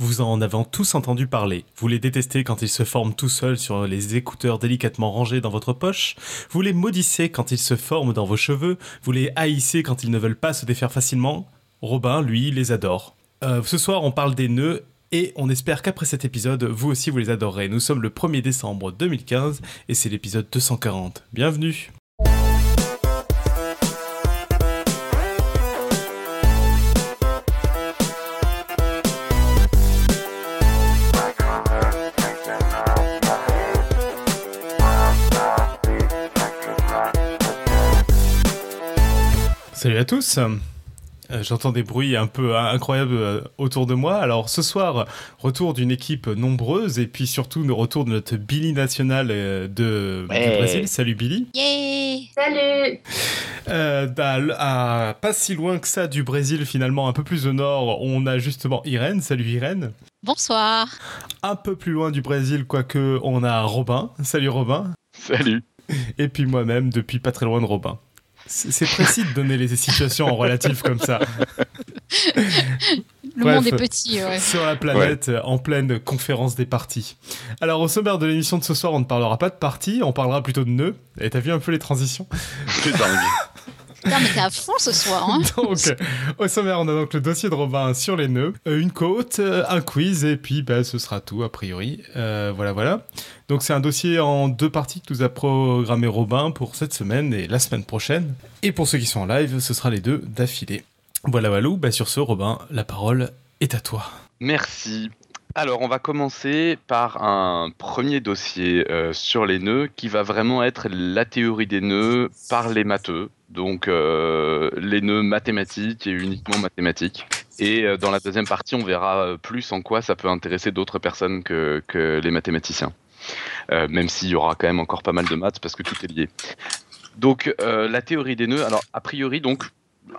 Vous en avez tous entendu parler. Vous les détestez quand ils se forment tout seuls sur les écouteurs délicatement rangés dans votre poche. Vous les maudissez quand ils se forment dans vos cheveux. Vous les haïssez quand ils ne veulent pas se défaire facilement. Robin, lui, les adore. Euh, ce soir, on parle des nœuds et on espère qu'après cet épisode, vous aussi vous les adorerez. Nous sommes le 1er décembre 2015 et c'est l'épisode 240. Bienvenue Salut à tous euh, J'entends des bruits un peu incroyables euh, autour de moi. Alors ce soir, retour d'une équipe nombreuse et puis surtout le retour de notre Billy national euh, de, du Brésil. Salut Billy. Yeah Salut euh, Pas si loin que ça du Brésil finalement, un peu plus au nord, on a justement Irène. Salut Irène. Bonsoir. Un peu plus loin du Brésil, quoique, on a Robin. Salut Robin. Salut. Et puis moi-même, depuis pas très loin de Robin. C'est précis de donner les situations en relatif comme ça. Le monde est petit, ouais. Sur la planète, en pleine conférence des parties. Alors, au sommaire de l'émission de ce soir, on ne parlera pas de parties, on parlera plutôt de nœuds. Et t'as vu un peu les transitions? C'est dingue. Non, mais t'es à fond ce soir. Hein donc, au sommaire, on a donc le dossier de Robin sur les nœuds, euh, une côte, euh, un quiz, et puis bah, ce sera tout a priori. Euh, voilà, voilà. Donc c'est un dossier en deux parties que nous a programmé Robin pour cette semaine et la semaine prochaine. Et pour ceux qui sont en live, ce sera les deux d'affilée. Voilà, voilà. Bah, sur ce, Robin, la parole est à toi. Merci. Alors, on va commencer par un premier dossier sur les nœuds qui va vraiment être la théorie des nœuds par les matheux. Donc, euh, les nœuds mathématiques et uniquement mathématiques. Et euh, dans la deuxième partie, on verra euh, plus en quoi ça peut intéresser d'autres personnes que, que, les mathématiciens. même s'il y aura quand même encore pas mal de maths parce que tout est lié. Donc, la théorie des nœuds, alors, a priori, donc,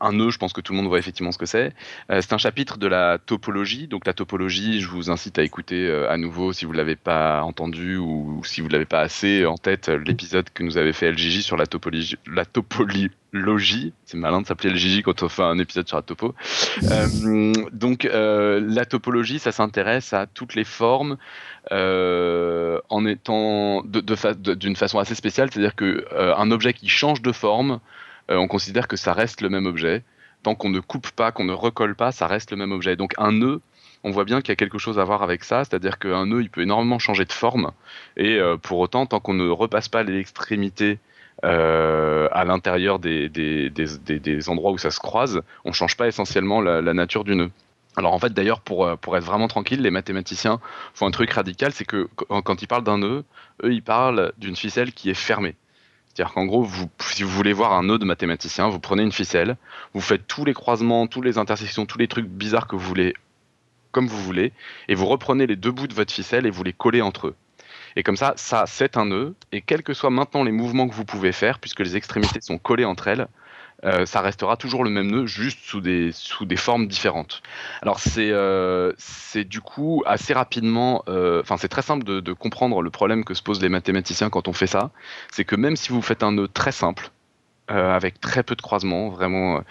un nœud, je pense que tout le monde voit effectivement ce que c'est. Euh, c'est un chapitre de la topologie. Donc la topologie, je vous incite à écouter euh, à nouveau si vous ne l'avez pas entendu ou, si vous ne l'avez pas assez en tête, l'épisode que nous avait fait LGJ sur la topologie. La topologie. C'est malin de s'appeler LGJ quand on fait un épisode sur la topo. Euh, donc la topologie, ça s'intéresse à toutes les formes en étant d'une façon assez spéciale, c'est-à-dire qu'un objet qui change de forme euh, on considère que ça reste le même objet. Tant qu'on ne coupe pas, qu'on ne recolle pas, ça reste le même objet. Donc un nœud, on voit bien qu'il y a quelque chose à voir avec ça, c'est-à-dire qu'un nœud, il peut énormément changer de forme, et euh, pour autant, tant qu'on ne repasse pas l'extrémité euh, à l'intérieur des, endroits où ça se croise, on ne change pas essentiellement la, nature du nœud. Alors en fait d'ailleurs pour, pour être vraiment tranquille, les mathématiciens font un truc radical, c'est que quand ils parlent d'un nœud, eux ils parlent d'une ficelle qui est fermée. C'est-à-dire qu'en gros, si vous voulez voir un nœud de mathématicien, vous prenez une ficelle, vous faites tous les croisements, toutes les intersections, tous les trucs bizarres que vous voulez, comme vous voulez, et vous reprenez les deux bouts de votre ficelle et vous les collez entre eux. Et comme ça, ça, c'est un nœud, et quels que soient maintenant les mouvements que vous pouvez faire, puisque les extrémités sont collées entre elles, euh, ça restera toujours le même nœud, juste sous des, sous des formes différentes. Alors c'est euh, du coup assez rapidement, euh, enfin c'est très simple de, de, comprendre le problème que se posent les mathématiciens quand on fait ça, c'est que même si vous faites un nœud très simple, euh, avec très peu de croisements, vraiment,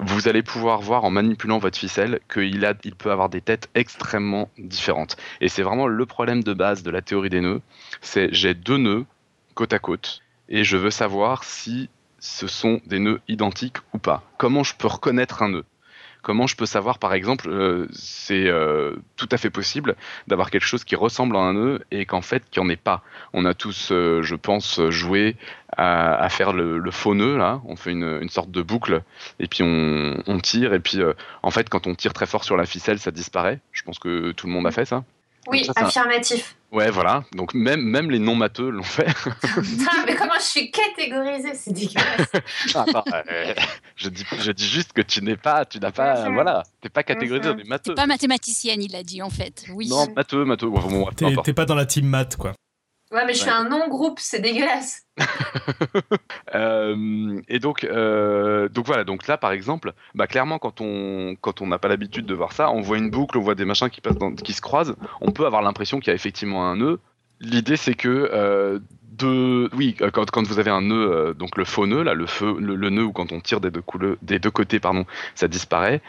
vous allez pouvoir voir en manipulant votre ficelle qu'il il peut avoir des têtes extrêmement différentes. Et c'est vraiment le problème de base de la théorie des nœuds, c'est j'ai deux nœuds côte à côte, et je veux savoir si ce sont des nœuds identiques ou pas Comment je peux reconnaître un nœud? Comment je peux savoir, par exemple, euh, c'est euh, tout à fait possible d'avoir quelque chose qui ressemble à un nœud et qu'en fait, qu'il n'y en ait pas? On a tous, euh, je pense, joué à, faire le, faux nœud, là. On fait une, sorte de boucle et puis on, on tire. Et puis, en fait, quand on tire très fort sur la ficelle, ça disparaît. Je pense que tout le monde a fait ça. Oui, affirmatif. Ouais, voilà. Donc même, même les non-matheux l'ont fait. Putain, mais comment je suis catégorisée C'est dégueulasse. Attends, euh, je, dis, je dis juste que tu n'es pas, tu n'as pas, voilà, t'es pas catégorisé dans les matheux. T'es pas mathématicienne, il a dit en fait. Oui. Non, matheux, matheux. Bon, t'es pas dans la team maths, quoi. Ouais, mais je suis un non-groupe, c'est dégueulasse. Euh, et donc, euh, donc voilà, donc là par exemple, bah clairement quand on quand on n'a pas l'habitude de voir ça, on voit une boucle, on voit des machins qui passent qui se croisent, on peut avoir l'impression qu'il y a effectivement un nœud. L'idée c'est que euh, de, oui, euh, quand, quand vous avez un nœud, euh, donc le faux nœud, là, le, feu, le, le nœud où quand on tire des deux, couleurs, des deux côtés, pardon, ça disparaît.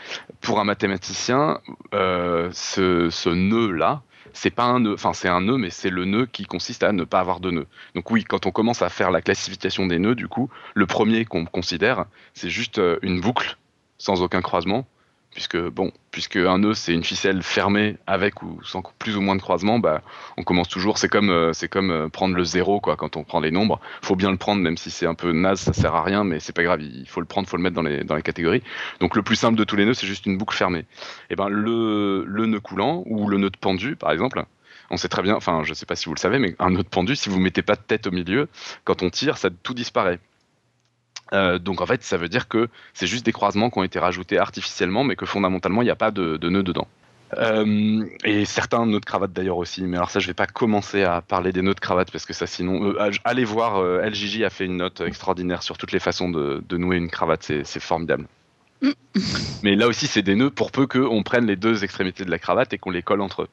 Pour un mathématicien, euh, ce, ce nœud-là, c'est pas un nœud, enfin c'est un nœud, mais c'est le nœud qui consiste à ne pas avoir de nœud. Donc oui, quand on commence à faire la classification des nœuds, du coup, le premier qu'on considère, c'est juste euh, une boucle sans aucun croisement, puisque bon, puisque un nœud c'est une ficelle fermée avec ou sans plus ou moins de croisement, bah on commence toujours. C'est comme euh, c'est comme euh, prendre le zéro quoi. Quand on prend les nombres, faut bien le prendre, même si c'est un peu naze, ça sert à rien, mais c'est pas grave. Il faut le prendre, faut le mettre dans les dans les catégories. Donc le plus simple de tous les nœuds, c'est juste une boucle fermée. Et ben le le nœud coulant ou le nœud pendu par exemple. On sait très bien, enfin je sais pas si vous le savez, mais un nœud pendu, si vous mettez pas de tête au milieu, quand on tire, ça tout disparaît. Euh, donc en fait, ça veut dire que c'est juste des croisements qui ont été rajoutés artificiellement, mais que fondamentalement, il n'y a pas de, de nœud dedans. Euh, et certains nœuds de cravate d'ailleurs aussi, mais alors ça je vais pas commencer à parler des nœuds de cravate parce que ça sinon, euh, allez voir, LJJ a fait une note extraordinaire sur toutes les façons de, de nouer une cravate, c'est c'est formidable. mais là aussi c'est des nœuds pour peu qu'on prenne les deux extrémités de la cravate et qu'on les colle entre eux,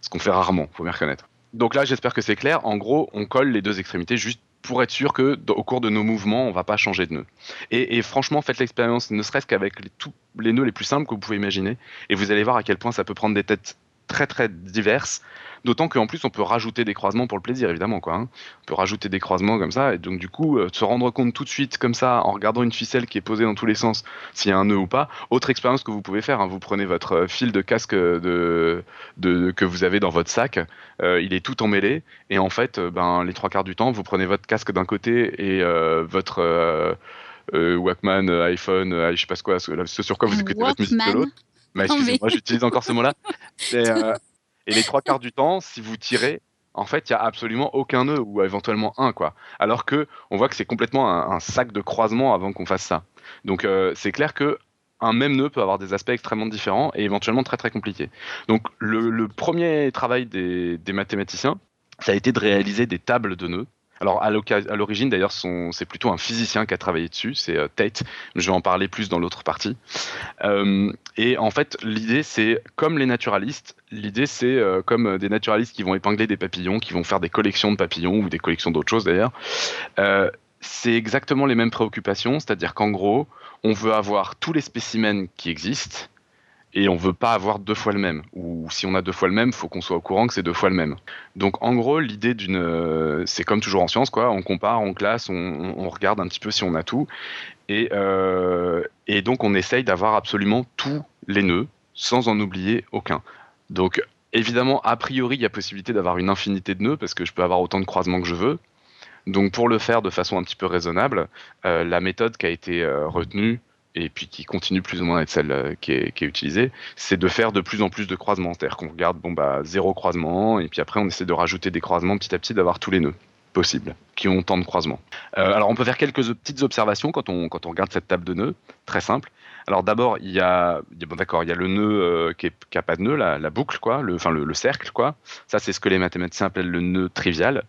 ce qu'on fait rarement, faut bien reconnaître. Donc là j'espère que c'est clair, en gros on colle les deux extrémités juste pour être sûr que au cours de nos mouvements, on va pas changer de nœud. Et, et franchement, faites l'expérience, ne serait-ce qu'avec tous les nœuds les plus simples que vous pouvez imaginer, et vous allez voir à quel point ça peut prendre des têtes très très diverses. D'autant qu'en plus, on peut rajouter des croisements pour le plaisir, évidemment. Quoi, hein. On peut rajouter des croisements comme ça, et donc du coup, euh, se rendre compte tout de suite, comme ça, en regardant une ficelle qui est posée dans tous les sens, s'il y a un nœud ou pas. Autre expérience que vous pouvez faire, hein, vous prenez votre euh, fil de casque de, de, que vous avez dans votre sac, euh, il est tout emmêlé, et en fait, euh, ben, les trois quarts du temps, vous prenez votre casque d'un côté et euh, votre euh, euh, Walkman, euh, iPhone, euh, je sais pas quoi, ce, sur quoi vous écoutez votre musique de Walkman. l'autre. Bah, mais- excusez-moi, j'utilise encore ce mot-là. Et, euh, et les trois quarts du temps, si vous tirez, en fait, il y a absolument aucun nœud ou éventuellement un, quoi. Alors que on voit que c'est complètement un, un sac de croisement avant qu'on fasse ça. Donc euh, c'est clair que un même nœud peut avoir des aspects extrêmement différents et éventuellement très très compliqués. Donc le, le premier travail des, des mathématiciens, ça a été de réaliser des tables de nœuds. Alors à l'origine d'ailleurs, c'est plutôt un physicien qui a travaillé dessus, c'est euh, Tate. Je vais en parler plus dans l'autre partie. Euh, et en fait, l'idée c'est comme les naturalistes, l'idée c'est euh, comme des naturalistes qui vont épingler des papillons, qui vont faire des collections de papillons ou des collections d'autres choses d'ailleurs. C'est exactement les mêmes préoccupations, c'est-à-dire qu'en gros, on veut avoir tous les spécimens qui existent et on veut pas avoir deux fois le même. Ou si on a deux fois le même, faut qu'on soit au courant que c'est deux fois le même. Donc en gros, l'idée d'une, euh, c'est comme toujours en science, quoi. On compare, on classe, on, regarde un petit peu si on a tout, et, euh, et donc on essaye d'avoir absolument tous les nœuds sans en oublier aucun. Donc évidemment, a priori, il y a possibilité d'avoir une infinité de nœuds parce que je peux avoir autant de croisements que je veux. Donc pour le faire de façon un petit peu raisonnable, euh, la méthode qui a été retenue et puis qui continue plus ou moins à être celle euh, qui, est, utilisée, c'est de faire de plus en plus de croisements. C'est-à-dire qu'on regarde bon bah zéro croisement et puis après on essaie de rajouter des croisements petit à petit, d'avoir tous les nœuds possibles qui ont tant de croisements. Euh, alors on peut faire quelques petites observations quand on, quand on regarde cette table de nœuds, très simple. Alors d'abord il y a, bon d'accord, il y a le nœud euh, qui, est, qui a pas de nœud, la, boucle quoi, le, enfin le cercle quoi. Ça c'est ce que les mathématiciens appellent le nœud trivial.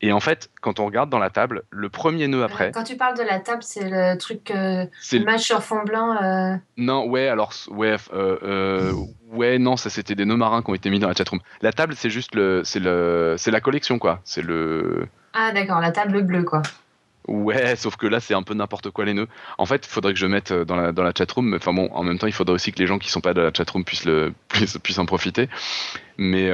Et en fait, quand on regarde dans la table, le premier nœud après, Quand tu parles de la table, c'est le truc euh, c'est image sur fond blanc. euh, Non, ouais, alors, ouais, euh, euh, ouais, non, ça c'était des nœuds marins qui ont été mis dans la chatroom. La table, c'est juste le, c'est le, c'est la collection, quoi. C'est le, Ah d'accord, la table bleue quoi. ouais, sauf que là, c'est un peu n'importe quoi les nœuds. En fait, il faudrait que je mette dans la, dans la chatroom, enfin bon, en même temps, il faudrait aussi que les gens qui sont pas dans la chatroom puissent le, puissent, puissent en profiter. Mais,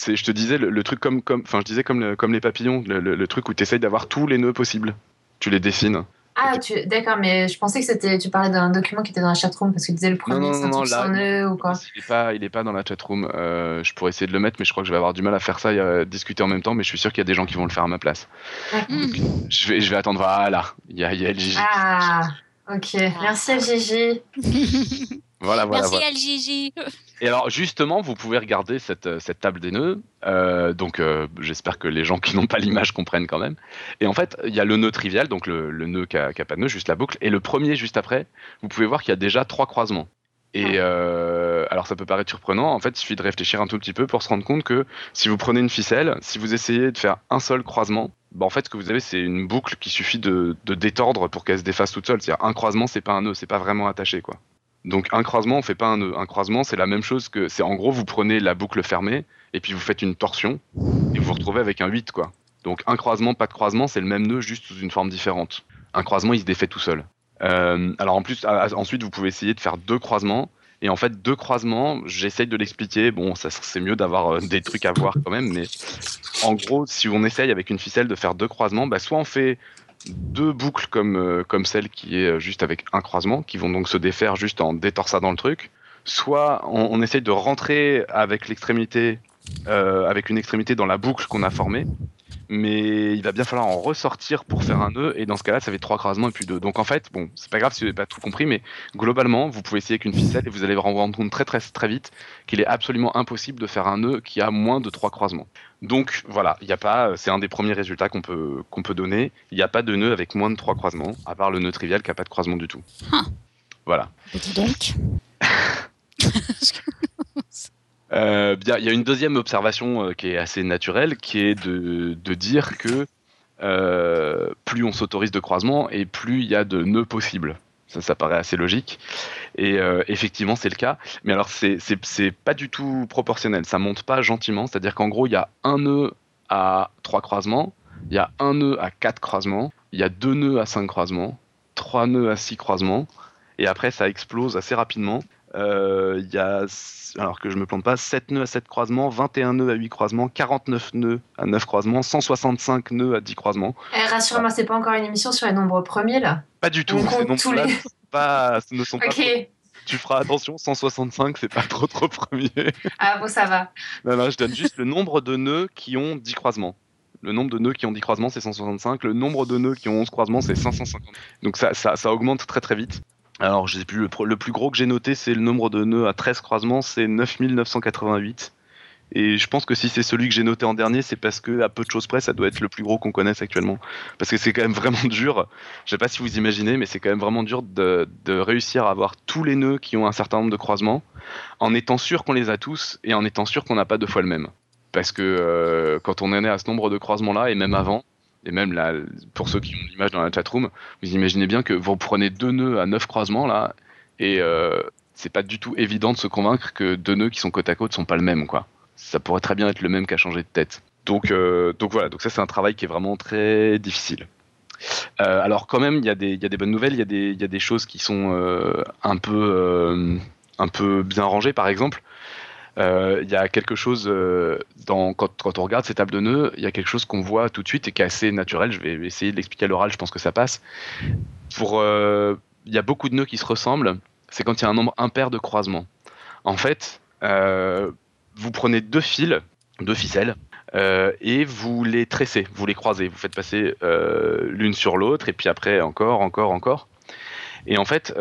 c'est, je te disais, le, le truc comme, comme, enfin, je disais comme, le- comme les papillons, le, le- le truc où tu essayes d'avoir tous les nœuds possibles. Tu les dessines. Ah tu... d'accord, mais je pensais que c'était tu parlais d'un document qui était dans la chatroom parce que tu disais le premier non, c'est un non, truc là- sans nœud ou quoi. Il est pas, il est pas dans la chatroom. Euh, je pourrais essayer de le mettre, mais je crois que je vais avoir du mal à faire ça et à discuter en même temps. Mais je suis sûr qu'il y a des gens qui vont le faire à ma place. Hmm. Je vais, je vais attendre. Voilà, il y a, il y a LJJ. Ah ok, merci Gigi. Voilà, voilà, Merci voilà. LGJ. Et alors, justement, vous pouvez regarder cette, euh, cette table des nœuds. Euh, donc, euh, j'espère que les gens qui n'ont pas l'image comprennent quand même. Et en fait, il y a le nœud trivial, donc le, le nœud qui a, qui a pas de nœud, juste la boucle. Et le premier, juste après, vous pouvez voir qu'il y a déjà trois croisements. Et euh, alors, ça peut paraître surprenant. En fait, il suffit de réfléchir un tout petit peu pour se rendre compte que si vous prenez une ficelle, si vous essayez de faire un seul croisement, bah, en fait, ce que vous avez, c'est une boucle qui suffit de, de détordre pour qu'elle se défasse toute seule. C'est-à-dire, un croisement, c'est pas un nœud, c'est pas vraiment attaché, quoi. Donc un croisement, on fait pas un nœud. Un croisement, c'est la même chose que c'est en gros vous prenez la boucle fermée et puis vous faites une torsion et vous vous retrouvez avec un 8 quoi. Donc un croisement, pas de croisement, c'est le même nœud juste sous une forme différente. Un croisement, il se défait tout seul. Euh, alors en plus, à- ensuite, vous pouvez essayer de faire deux croisements. Et en fait, deux croisements, j'essaye de l'expliquer. Bon, ça c'est mieux d'avoir euh, des trucs à voir quand même, mais en gros, si on essaye avec une ficelle de faire deux croisements, bah, soit on fait deux boucles comme, euh, comme celle qui est euh, juste avec un croisement, qui vont donc se défaire juste en détorsant le truc, soit on, on essaye de rentrer avec l'extrémité, euh, avec une extrémité dans la boucle qu'on a formée, mais il va bien falloir en ressortir pour faire un nœud, et dans ce cas-là, ça fait trois croisements et puis deux. Donc en fait, bon, c'est pas grave si vous n'avez pas tout compris, mais globalement, vous pouvez essayer avec une ficelle et vous allez vous rendre compte très très très vite qu'il est absolument impossible de faire un nœud qui a moins de trois croisements. Donc voilà, il y a pas, c'est un des premiers résultats qu'on peut qu'on peut donner. Il n'y a pas de nœud avec moins de trois croisements, à part le nœud trivial qui a pas de croisement du tout. Ah. Voilà. Mais dis donc. Euh, il y a une deuxième observation euh, qui est assez naturelle, qui est de, dire que euh, plus on s'autorise de croisements et plus il y a de nœuds possibles. Ça, ça paraît assez logique. Et effectivement, c'est le cas. Mais alors, c'est pas du tout proportionnel. Ça monte pas gentiment. C'est-à-dire qu'en gros, il y a un nœud à trois croisements, il y a un nœud à quatre croisements, il y a deux nœuds à cinq croisements, trois nœuds à six croisements. Et après, ça explose assez rapidement. Euh, Il y a, alors que je me plante pas, 7 nœuds à 7 croisements, 21 nœuds à 8 croisements, 49 nœuds à 9 croisements, 165 nœuds à 10 croisements. Eh, Rassure-moi, c'est pas encore une émission sur les nombres premiers là. Pas du tout, ces nombres-là les. ne sont pas- ce ne sont pas Ok. trop- Tu feras attention, 165, c'est pas trop trop premier. Ah bon, ça va. non, non, je donne juste le nombre de nœuds qui ont 10 croisements. Le nombre de nœuds qui ont 10 croisements, c'est 165. Le nombre de nœuds qui ont 11 croisements, c'est 550. Donc ça, ça, ça augmente très très vite. Alors, je sais plus, le, plus gros que j'ai noté, c'est le nombre de nœuds à 13 croisements, c'est 9988. Et je pense que si c'est celui que j'ai noté en dernier, c'est parce que, à peu de choses près, ça doit être le plus gros qu'on connaisse actuellement. Parce que c'est quand même vraiment dur. Je sais pas si vous imaginez, mais c'est quand même vraiment dur de, réussir à avoir tous les nœuds qui ont un certain nombre de croisements, en étant sûr qu'on les a tous et en étant sûr qu'on n'a pas deux fois le même. Parce que euh, quand on en est à ce nombre de croisements-là, et même avant, et même là, pour ceux qui ont l'image dans la chatroom, vous imaginez bien que vous prenez deux nœuds à neuf croisements là, et euh, c'est pas du tout évident de se convaincre que deux nœuds qui sont côte à côte sont pas le même, quoi. Ça pourrait très bien être le même qui a changé de tête. Donc, euh, donc voilà, donc ça c'est un travail qui est vraiment très difficile. Euh, alors quand même, il y, a des- il y a des bonnes nouvelles, il y, a des- il y a des choses qui sont euh, un, peu, un peu bien rangées, par exemple. Euh, Il y a quelque chose, euh, quand, on regarde ces tables de nœuds, il y a quelque chose qu'on voit tout de suite et qui est assez naturel. Je vais essayer de l'expliquer à l'oral, je pense que ça passe. Euh, il y a beaucoup de nœuds qui se ressemblent, c'est quand il y a un nombre impair de croisements. En fait, vous prenez deux fils, deux ficelles, et vous les tressez, vous les croisez, vous faites passer l'une sur l'autre, et puis après encore, encore, encore. Et en fait,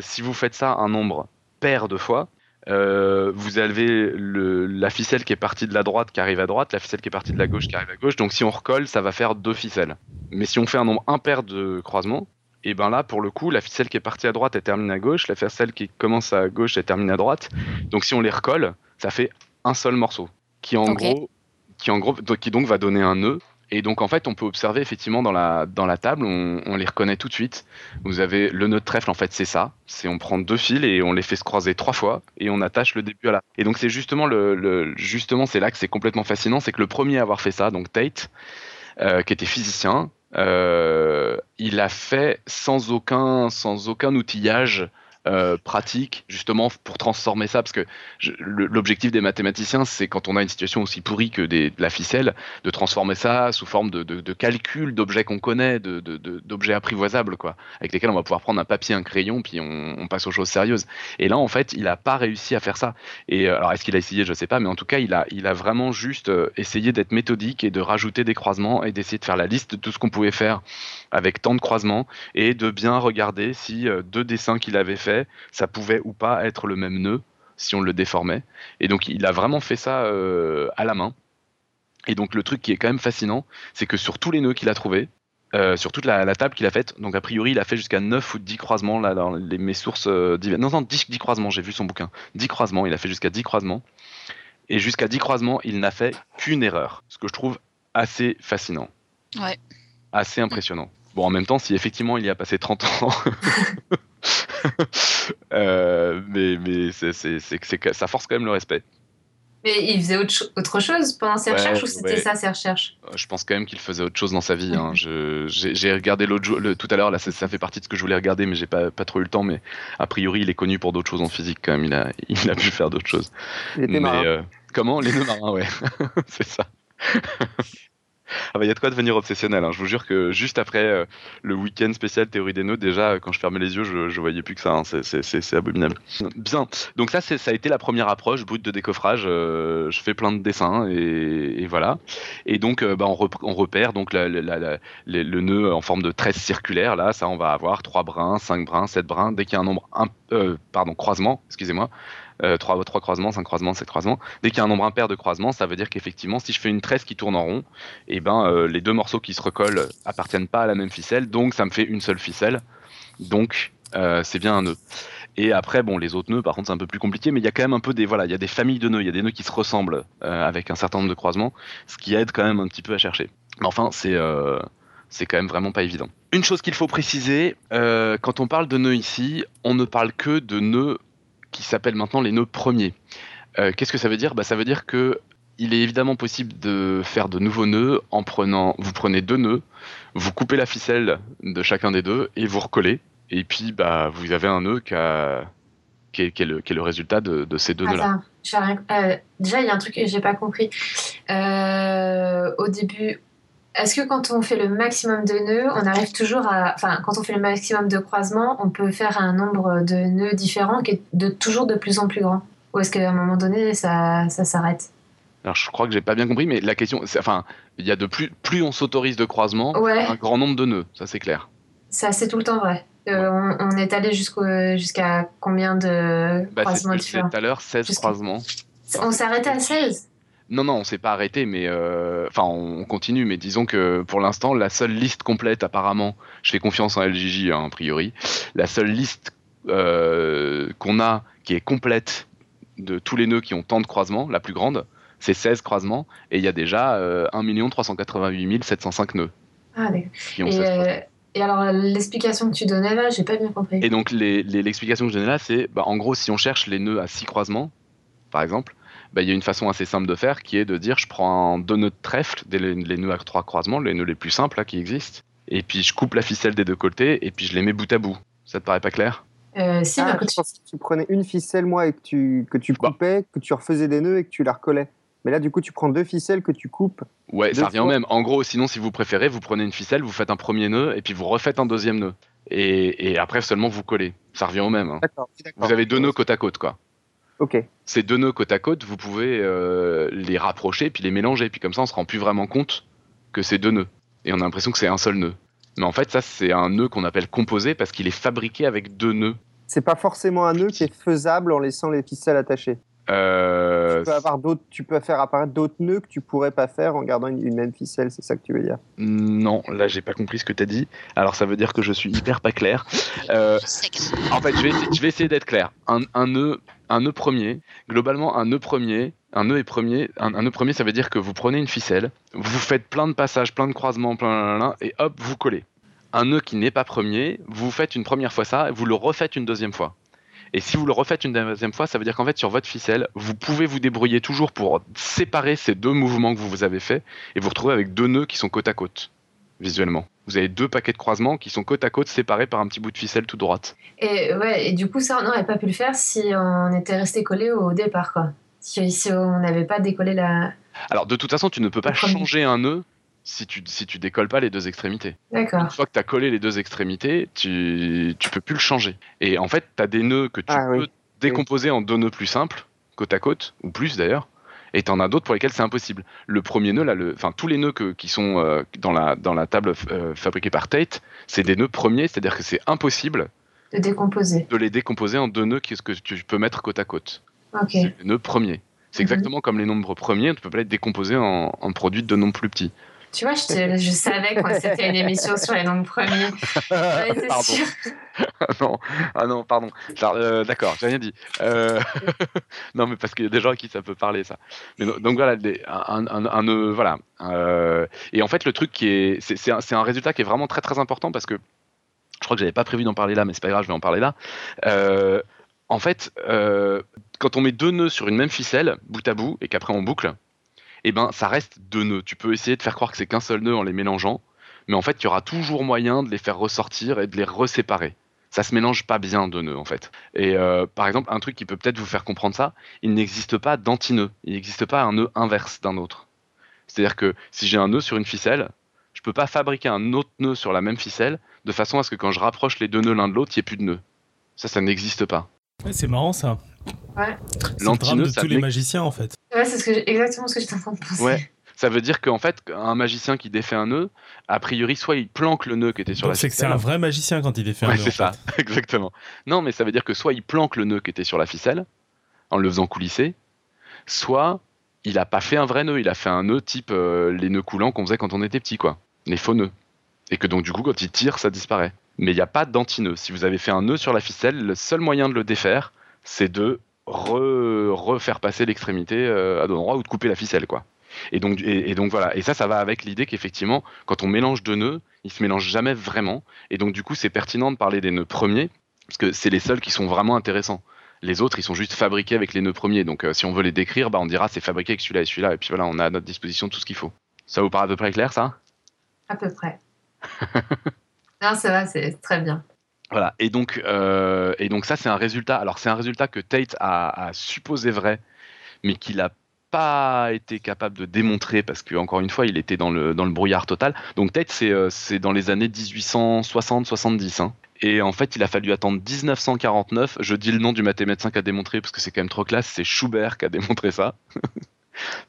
si vous faites ça un nombre pair de fois, euh, vous avez le, la ficelle qui est partie de la droite qui arrive à droite, la ficelle qui est partie de la gauche qui arrive à gauche. Donc si on recolle, ça va faire deux ficelles. Mais si on fait un nombre impair de croisements, et ben là, pour le coup, la ficelle qui est partie à droite, elle termine à gauche, la ficelle qui commence à gauche, elle termine à droite. Donc si on les recolle, ça fait un seul morceau, qui en gros, qui en gros, qui donc va donner un nœud. Et donc en fait, on peut observer effectivement dans la dans la table, on, les reconnaît tout de suite. Vous avez le nœud de trèfle, en fait, c'est ça. C'est on prend deux fils et on les fait se croiser trois fois et on attache le début à la. Et donc c'est justement le, le- justement c'est là que c'est complètement fascinant, c'est que le premier à avoir fait ça, donc Tate, euh, qui était physicien, euh, il a fait sans aucun sans aucun outillage. Euh, pratique justement pour transformer ça parce que l'objectif des mathématiciens c'est quand on a une situation aussi pourrie que de la ficelle de transformer ça sous forme de, de, calcul d'objets qu'on connaît d'objets apprivoisables quoi avec lesquels on va pouvoir prendre un papier un crayon puis on, passe aux choses sérieuses. Et là en fait il a pas réussi à faire ça. Et euh, alors est-ce qu'il a essayé? Je sais pas mais en tout cas il a il a vraiment juste euh, essayé d'être méthodique et de rajouter des croisements et d'essayer de faire la liste de tout ce qu'on pouvait faire avec tant de croisements et de bien regarder si euh, deux dessins qu'il avait fait ça pouvait ou pas être le même nœud si on le déformait et donc il a vraiment fait ça euh, à la main et donc le truc qui est quand même fascinant c'est que sur tous les nœuds qu'il a trouvés euh, sur toute la, la table qu'il a faite, donc a priori il a fait jusqu'à 9 ou 10 croisements là dans les, mes sources euh, diverses. Non, non, 10, 10 croisements, j'ai vu son bouquin. 10 croisements, il a fait jusqu'à 10 croisements. Et jusqu'à 10 croisements, il n'a fait qu'une erreur, ce que je trouve assez fascinant. Ouais. Assez impressionnant. Bon, en même temps, si effectivement il y a passé 30 ans, euh, mais, mais c'est, ça force quand même le respect. Mais il faisait autre, cho- autre chose pendant ses Ouais, recherches ou c'était ouais. ça ses recherches? Euh, Je pense quand même qu'il faisait autre chose dans sa vie. hein. J'ai regardé l'autre jour, le- tout à l'heure, là, ça, ça fait partie de ce que je voulais regarder, mais j'ai pas, pas trop eu le temps. Mais a priori, il est connu pour d'autres choses en physique quand même. Il a, il a pu faire d'autres choses. Était Mais, euh, comment? Les nœuds marins, ouais. c'est ça. Ah bah, il y a de quoi devenir obsessionnel. hein. Je vous jure que juste après euh, le week-end spécial théorie des nœuds, déjà, euh, quand je fermais les yeux, je, je voyais plus que ça. hein. C'est- abominable. Bien. Donc ça, ça a été la première approche brute de décoffrage. Euh, je fais plein de dessins et, voilà. Et donc, bah, on, rep- on repère donc le nœud en forme de tresse circulaire. Là, ça, on va avoir 3 brins, 5 brins, 7 brins. Dès qu'il y a un nombre, pardon, croisement, excusez-moi, euh, 3, croisements, 5 croisements, 7 croisements. Dès qu'il y a un nombre impair de croisements, ça veut dire qu'effectivement, si je fais une tresse qui tourne en rond, et ben euh, les deux morceaux qui se recollent appartiennent pas à la même ficelle, donc ça me fait une seule ficelle. Donc euh, c'est bien un nœud. Et après, bon, les autres nœuds, par contre, c'est un peu plus compliqué, mais il y a quand même un peu des, voilà, il y a des familles de nœuds, il y a des nœuds qui se ressemblent euh, avec un certain nombre de croisements, ce qui aide quand même un petit peu à chercher. Mais enfin, c'est quand même vraiment pas évident. Une chose qu'il faut préciser, quand on parle de nœuds ici, on ne parle que de nœuds qui s'appellent maintenant les nœuds premiers. Euh, Qu'est-ce que ça veut dire? Bah, Ça veut dire que il est évidemment possible de faire de nouveaux nœuds en prenant, vous prenez deux nœuds, vous coupez la ficelle de chacun des deux et vous recollez. Et puis, bah, vous avez un nœud qui, a- qui, est, qui est le, qui est le résultat de, de ces deux nœuds-là. J'ai rien- euh, déjà, il y a un truc que j'ai pas compris. Euh, au début, est-ce que quand on fait le maximum de nœuds, on arrive toujours à. Enfin, quand on fait le maximum de croisements, on peut faire un nombre de nœuds différents qui est de, toujours de plus en plus grand? Ou est-ce qu'à un moment donné, ça, ça s'arrête? Alors, je crois que j'ai pas bien compris, mais la question, enfin, il y a de plus, plus on s'autorise de croisements, Ouais. un grand nombre de nœuds, ça c'est clair. Ça, c'est tout le temps vrai. Euh, on, on est allé jusqu'à combien de Bah, croisements différents? tout à l'heure, 16 Jusqu'à- croisements. On arrêté à 16 Non, non, on s'est pas arrêté, mais euh, enfin, on continue. Mais disons que pour l'instant, la seule liste complète, apparemment, je fais confiance en LGJ, hein, a priori, la seule liste euh, qu'on a qui est complète de tous les nœuds qui ont tant de croisements, la plus grande, c'est 16 croisements, et il y a déjà euh, 1 388 705 nœuds Ah, d'accord. Et, 16 croisements. euh, et alors, l'explication que tu donnais là, j'ai pas bien compris. Et donc, les- les- l'explication que je donnais là, c'est bah, en gros, si on cherche les nœuds à 6 croisements, par exemple, bah, il y a une façon assez simple de faire qui est de dire je prends deux nœuds de trèfle, des- les, les nœuds à 3 croisements, les nœuds les plus simples là, qui existent, et puis je coupe la ficelle des deux côtés, et puis je les mets bout à bout. Ça te paraît pas clair? Euh, si, Ah, bah, je que tu prenais une ficelle, moi, et que tu, que tu Bah. coupais, que tu refaisais des nœuds et que tu la recollais. Mais là, du coup, tu prends deux ficelles que tu coupes. Ouais, ça revient au même. En gros, sinon, si vous préférez, vous prenez une ficelle, vous faites un premier nœud, et puis vous refaites un deuxième nœud. Et, et après seulement vous collez. Ça revient au même. hein. D'accord. Vous avez deux nœuds côte à côte, quoi. Ok. Ces deux nœuds côte à côte, vous pouvez euh, les rapprocher, puis les mélanger, puis comme ça, on se rend plus vraiment compte que c'est deux nœuds. Et on a l'impression que c'est un seul nœud. Mais en fait, ça, c'est un nœud qu'on appelle composé parce qu'il est fabriqué avec deux nœuds. C'est pas forcément un nœud qui est faisable en laissant les ficelles attachées. Euh, Tu peux avoir d'autres, tu peux faire apparaître d'autres nœuds que tu pourrais pas faire en gardant une, une même ficelle. C'est ça que tu veux dire? Non, là, j'ai pas compris ce que t'as dit. Alors, ça veut dire que je suis hyper pas clair. Euh, En fait, je vais essayer, je vais essayer d'être clair. Un, un nœud, un nœud premier, globalement, un nœud premier, un nœud est premier, un, nœud premier, ça veut dire que vous prenez une ficelle, vous faites plein de passages, plein de croisements, plein, et hop, vous collez. Un nœud qui n'est pas premier, vous faites une première fois ça, vous le refaites une deuxième fois. Et si vous le refaites une deuxième fois, ça veut dire qu'en fait, sur votre ficelle, vous pouvez vous débrouiller toujours pour séparer ces deux mouvements que vous vous avez faits, et vous retrouvez avec deux nœuds qui sont côte à côte, visuellement. Vous avez deux paquets de croisements qui sont côte à côte, séparés par un petit bout de ficelle tout droite. Et, ouais, et du coup, ça, on n'aurait pas pu le faire si on était resté collé au départ, quoi. Si, si on n'avait pas décollé la. Alors, de toute façon, tu ne peux pas changer un nœud si tu, si tu décolles pas les deux extrémités. Une D'accord. fois que tu as collé les deux extrémités, tu, tu peux plus le changer. Et en fait, tu as des nœuds que tu Ah peux oui. décomposer en deux nœuds plus simples, côte à côte, ou plus d'ailleurs. Et tu en as d'autres pour lesquels c'est impossible. Le premier nœud, là, le, enfin tous les nœuds que- qui sont euh, dans, la, dans la table euh, fabriquée par Tate, c'est des nœuds premiers, c'est-à-dire que c'est impossible De décomposer. de les décomposer en deux nœuds que, que tu peux mettre côte à côte. Ok. C'est des nœuds premiers. C'est Mhm. exactement comme les nombres premiers, tu peux pas les décomposer en, en produits de nombres plus petits. Tu vois, je, te- je savais que c'était une émission sur les nombres premiers. Ouais, Pardon. sûr. Ah non, ah non, pardon. Euh, D'accord, j'ai rien dit. Euh, non, mais parce qu'il y a des gens à qui ça peut parler, ça. Mais donc voilà, des- un, un- un nœud, voilà. Euh, et en fait, le truc qui est, c'est un, un résultat qui est vraiment très très important parce que je crois que j'avais pas prévu d'en parler là, mais c'est pas grave, je vais en parler là. Euh, en fait, euh, quand on met deux nœuds sur une même ficelle, bout à bout, et qu'après on boucle, eh ben ça reste deux nœuds. Tu peux essayer de faire croire que c'est qu'un seul nœud en les mélangeant, mais en fait, il y aura toujours moyen de les faire ressortir et de les reséparer. Ça se mélange pas bien deux nœuds en fait. Et euh, par exemple, un truc qui peut peut-être vous faire comprendre ça, il n'existe pas d'antinœud. Il n'existe pas un nœud inverse d'un autre. C'est-à-dire que si j'ai un nœud sur une ficelle, je peux pas fabriquer un autre nœud sur la même ficelle de façon à ce que quand je rapproche les deux nœuds l'un de l'autre, il n'y ait plus de nœud. Ça, ça n'existe pas. Ouais, c'est marrant ça. Ouais. C'est le drame L'antinœud, de ça tous les magiciens en fait. Ouais, c'est ce que j'ai- exactement ce que j'étais en train de penser. Ouais. Ça veut dire qu'en fait, un magicien qui défait un nœud, a priori, soit il planque le nœud qui était sur Donc la c'est que c'est ficelle. un vrai magicien quand il défait un Ouais, nœud, c'est ça, fait. exactement. Non, mais ça veut dire que soit il planque le nœud qui était sur la ficelle, en le faisant coulisser, soit il a pas fait un vrai nœud, il a fait un nœud type euh, les nœuds coulants qu'on faisait quand on était petit, quoi. Les faux nœuds. Et que donc, du coup, quand il tire, ça disparaît. Mais il n'y a pas d'antinœud. Si vous avez fait un nœud sur la ficelle, le seul moyen de le défaire, c'est de re- refaire passer l'extrémité euh, à l'endroit ou de couper la ficelle, quoi. Et donc, et, et donc voilà. Et ça, ça va avec l'idée qu'effectivement, quand on mélange deux nœuds, ils se mélangent jamais vraiment. Et donc, du coup, c'est pertinent de parler des nœuds premiers, parce que c'est les seuls qui sont vraiment intéressants. Les autres, ils sont juste fabriqués avec les nœuds premiers. Donc, euh, si on veut les décrire, bah, on dira c'est fabriqué avec celui-là et celui-là. Et puis voilà, on a à notre disposition tout ce qu'il faut. Ça vous paraît à peu près clair, ça? À peu près. non, ça va, c'est très bien. Voilà. Et donc, euh, et donc ça, c'est un résultat. Alors, c'est un résultat que Tate a, supposé vrai, mais qu'il n'a pas été capable de démontrer parce que encore une fois, il était dans le dans le brouillard total. Donc Tate, c'est euh, dans les années 1860-70. Hein. Et en fait, il a fallu attendre 1949. Je dis le nom du mathématicien qui a démontré parce que c'est quand même trop classe. C'est Schubert qui a démontré ça.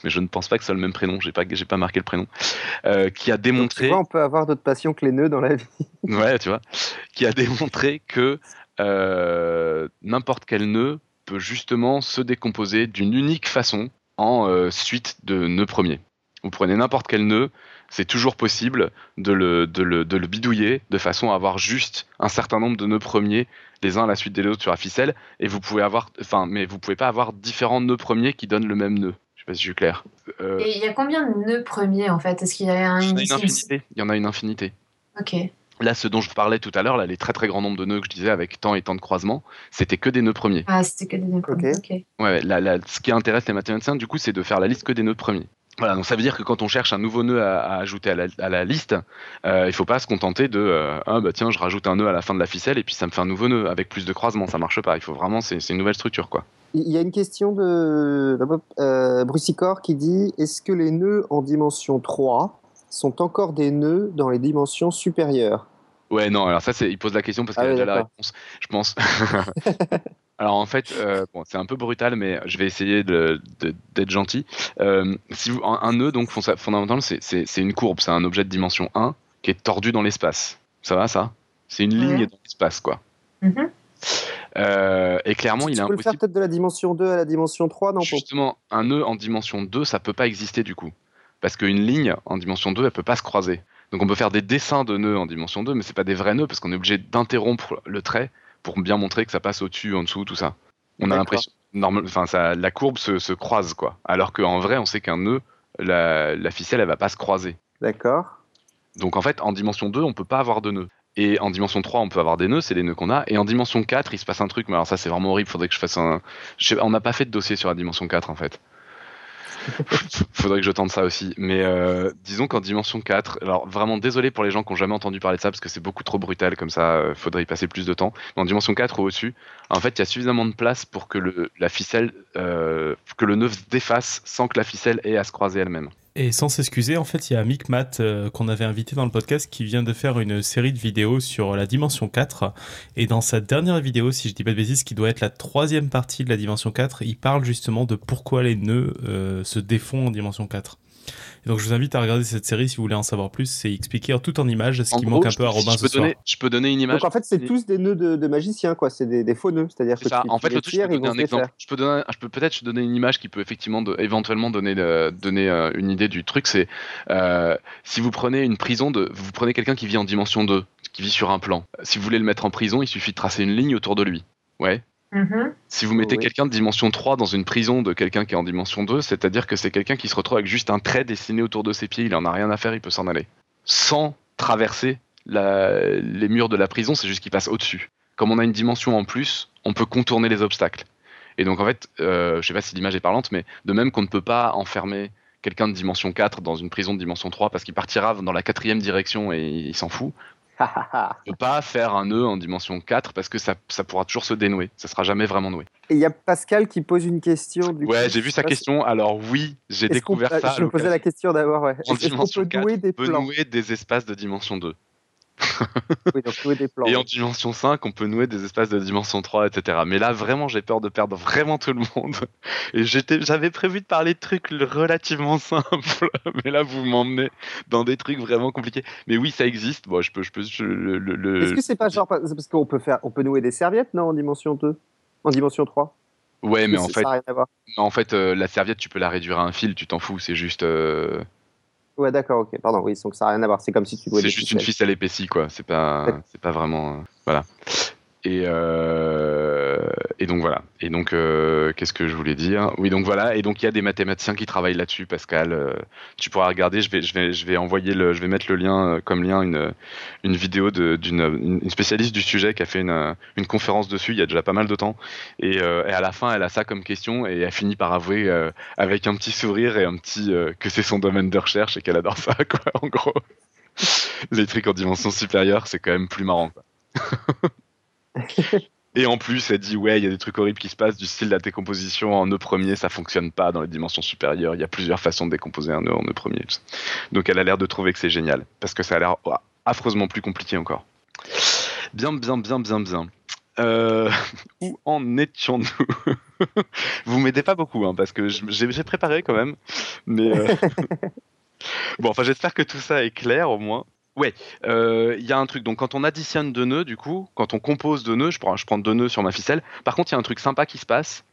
Mais je ne pense pas que ce soit le même prénom. J'ai pas j'ai pas marqué le prénom. Euh, qui a Donc, démontré. tu vois, on peut avoir d'autres passions que les nœuds dans la vie. Ouais, tu vois, qui a démontré que euh, n'importe quel nœud peut justement se décomposer d'une unique façon en euh, suite de nœuds premiers. Vous prenez n'importe quel nœud, c'est toujours possible de le, de, le, de le bidouiller de façon à avoir juste un certain nombre de nœuds premiers les uns à la suite des autres sur la ficelle, et vous pouvez avoir, enfin, mais vous pouvez pas avoir différents nœuds premiers qui donnent le même nœud. Je sais pas si je suis clair. Euh, Et il y a combien de nœuds premiers en fait? Est-ce qu'il y a un il y en a une indice? infinité. Il y en a une infinité. Ok. Là, ce dont je vous parlais tout à l'heure, là, les très très grands nombres de nœuds que je disais avec tant et tant de croisements, c'était que des nœuds premiers. Ah, c'était que des nœuds premiers. Ok. Ouais, la- ce qui intéresse les mathématiciens, du coup, c'est de faire la liste que des nœuds premiers. Voilà, donc ça veut dire que quand on cherche un nouveau nœud à, à ajouter à la, à la liste, euh, il faut pas se contenter de euh, ah bah tiens je rajoute un nœud à la fin de la ficelle et puis ça me fait un nouveau nœud avec plus de croisements, ça marche pas. Il faut vraiment c'est une nouvelle structure quoi. Il y a une question de euh, Brucicor qui dit Est-ce que les nœuds en dimension 3 sont encore des nœuds dans les dimensions supérieures? Ouais non alors ça c'est il pose la question parce qu'il Ah a déjà la réponse, je pense. alors en fait euh, bon, c'est un peu brutal mais je vais essayer de- de- d'être gentil. Euh, si vous, un, un nœud donc fon- fondamentalement c'est- une courbe, c'est un objet de dimension 1 qui est tordu dans l'espace. Ça va ça? C'est une ligne Ouais. dans l'espace quoi. Mhm. Euh, et clairement, tu il est peux le faire impossible. peut-être de la dimension 2 à la dimension 3 non Justement, un nœud en dimension 2, ça peut pas exister du coup. Parce qu'une ligne en dimension 2, elle peut pas se croiser. Donc on peut faire des dessins de nœuds en dimension 2, mais c'est pas des vrais nœuds parce qu'on est obligé d'interrompre le trait pour bien montrer que ça passe au-dessus, en dessous, tout ça. On a l'impression, enfin, ça, la courbe se, se croise quoi. Alors qu'en vrai, on sait qu'un nœud, la, la ficelle, elle va pas se croiser. D'accord. Donc en fait, en dimension 2, on peut pas avoir de nœuds. Et en dimension 3, on peut avoir des nœuds, c'est les nœuds qu'on a. Et en dimension 4, il se passe un truc, mais alors ça c'est vraiment horrible, faudrait que je fasse un... je sais- On n'a pas fait de dossier sur la dimension 4 en fait. faudrait que je tente ça aussi. Mais euh, disons qu'en dimension 4, alors vraiment désolé pour les gens qui n'ont jamais entendu parler de ça, parce que c'est beaucoup trop brutal comme ça, euh, faudrait y passer plus de temps. Mais en dimension 4 ou au-dessus, en fait, il y a suffisamment de place pour que le, la ficelle, euh, que le nœud se défasse sans que la ficelle ait à se croiser elle-même. Et sans s'excuser, en fait, il y a Mick Matt euh, qu'on avait invité dans le podcast qui vient de faire une série de vidéos sur la dimension 4. Et dans sa dernière vidéo, si je dis pas de bêtises, qui doit être la troisième partie de la dimension 4, il parle justement de pourquoi les nœuds euh, se défont en dimension 4. Et donc je vous invite à regarder cette série si vous voulez en savoir plus. C'est expliqué en tout en images, ce En qui gros, manque un peu à si Robin je ce peux soir. donner, je peux donner une image. Donc en fait, c'est tous des nœuds de, de magiciens, quoi. C'est des, des faux nœuds. C'est-à-dire que C'est ça. tu, En fait, le truc, je peux donner un exemple. Je peux, donner, je peux peut-être donner une image qui peut effectivement, de- éventuellement donner, euh, donner euh, une idée du truc. C'est euh, si vous prenez une prison de, vous prenez quelqu'un qui vit en dimension 2, qui vit sur un plan. Si vous voulez le mettre en prison, il suffit de tracer une ligne autour de lui. Ouais. Mhm. Si vous mettez Oui. quelqu'un de dimension 3 dans une prison de quelqu'un qui est en dimension 2, c'est-à-dire que c'est quelqu'un qui se retrouve avec juste un trait dessiné autour de ses pieds, il en a rien à faire, il peut s'en aller. Sans traverser la- les murs de la prison, c'est juste qu'il passe au-dessus. Comme on a une dimension en plus, on peut contourner les obstacles. Et donc en fait, euh, je sais pas si l'image est parlante, mais de même qu'on ne peut pas enfermer quelqu'un de dimension 4 dans une prison de dimension 3 parce qu'il partira dans la quatrième direction et il s'en fout. On peut pas faire un nœud en dimension 4 parce que ça, ça pourra toujours se dénouer. Ça sera jamais vraiment noué. Et il y a Pascal qui pose une question. Du Ouais, j'ai vu sa question. Alors oui, j'ai découvert ça. Je me posais la question d'abord. Ouais. Est-ce qu'on peut 4, nouer des on peut plans nouer des espaces de dimension 2. Oui, donc nouer des plans. Et en dimension 5, on peut nouer des espaces de dimension 3, etc. Mais là, vraiment, j'ai peur de perdre vraiment tout le monde. Et j'étais, j'avais prévu de parler de trucs relativement simples, mais là, vous m'emmenez dans des trucs vraiment compliqués. Mais oui, ça existe. Bon, je peux, je peux, je- le, le- le- Est-ce que c'est pas genre parce qu'on peut faire, on peut nouer des serviettes non en dimension 2, en dimension 3 Ouais, mais en fait, en fait, euh, la serviette, tu peux la réduire à un fil, tu t'en fous. C'est juste, euh, Ouais, d'accord, ok, pardon, oui, donc ça n'a rien à voir. C'est comme si tu nouais c'est juste une ficelle épaissie, quoi. C'est pas, c'est pas vraiment, euh, voilà. Et, euh, et donc voilà. Et donc, euh, qu'est-ce que je voulais dire? Oui, donc voilà. Et donc, il y a des mathématiciens qui travaillent là-dessus, Pascal. Euh, tu pourras regarder. Je vais, je vais, je vais envoyer le, je vais mettre le lien comme lien une, une vidéo d'une une une spécialiste du sujet qui a fait une, une conférence dessus. Il y a déjà pas mal de temps. Et, à la fin, elle a ça comme question et elle finit par avouer avec un petit sourire et un petit que c'est son domaine de recherche et qu'elle adore ça, quoi. En gros, les trucs en dimension supérieure, c'est quand même plus marrant. Quoi. Et en plus, elle dit ouais, il y a des trucs horribles qui se passent, du style la décomposition en nœud premier, ça fonctionne pas dans les dimensions supérieures. Il y a plusieurs façons de décomposer un nœud en nœud premier. Donc elle a l'air de trouver que c'est génial, parce que ça a l'air ouah, affreusement plus compliqué encore. Bien, bien, bien, bien, bien. Euh, où en étions-nous? Vous m'aidez pas beaucoup, hein, parce que j'ai préparé quand même, mais euh, bon, enfin j'espère que tout ça est clair au moins. Ouais, euh, il y a un truc. Donc, quand on additionne deux nœuds, du coup, quand on compose deux nœuds, je prends, deux nœuds sur ma ficelle. Par contre, il y a un truc sympa qui se passe.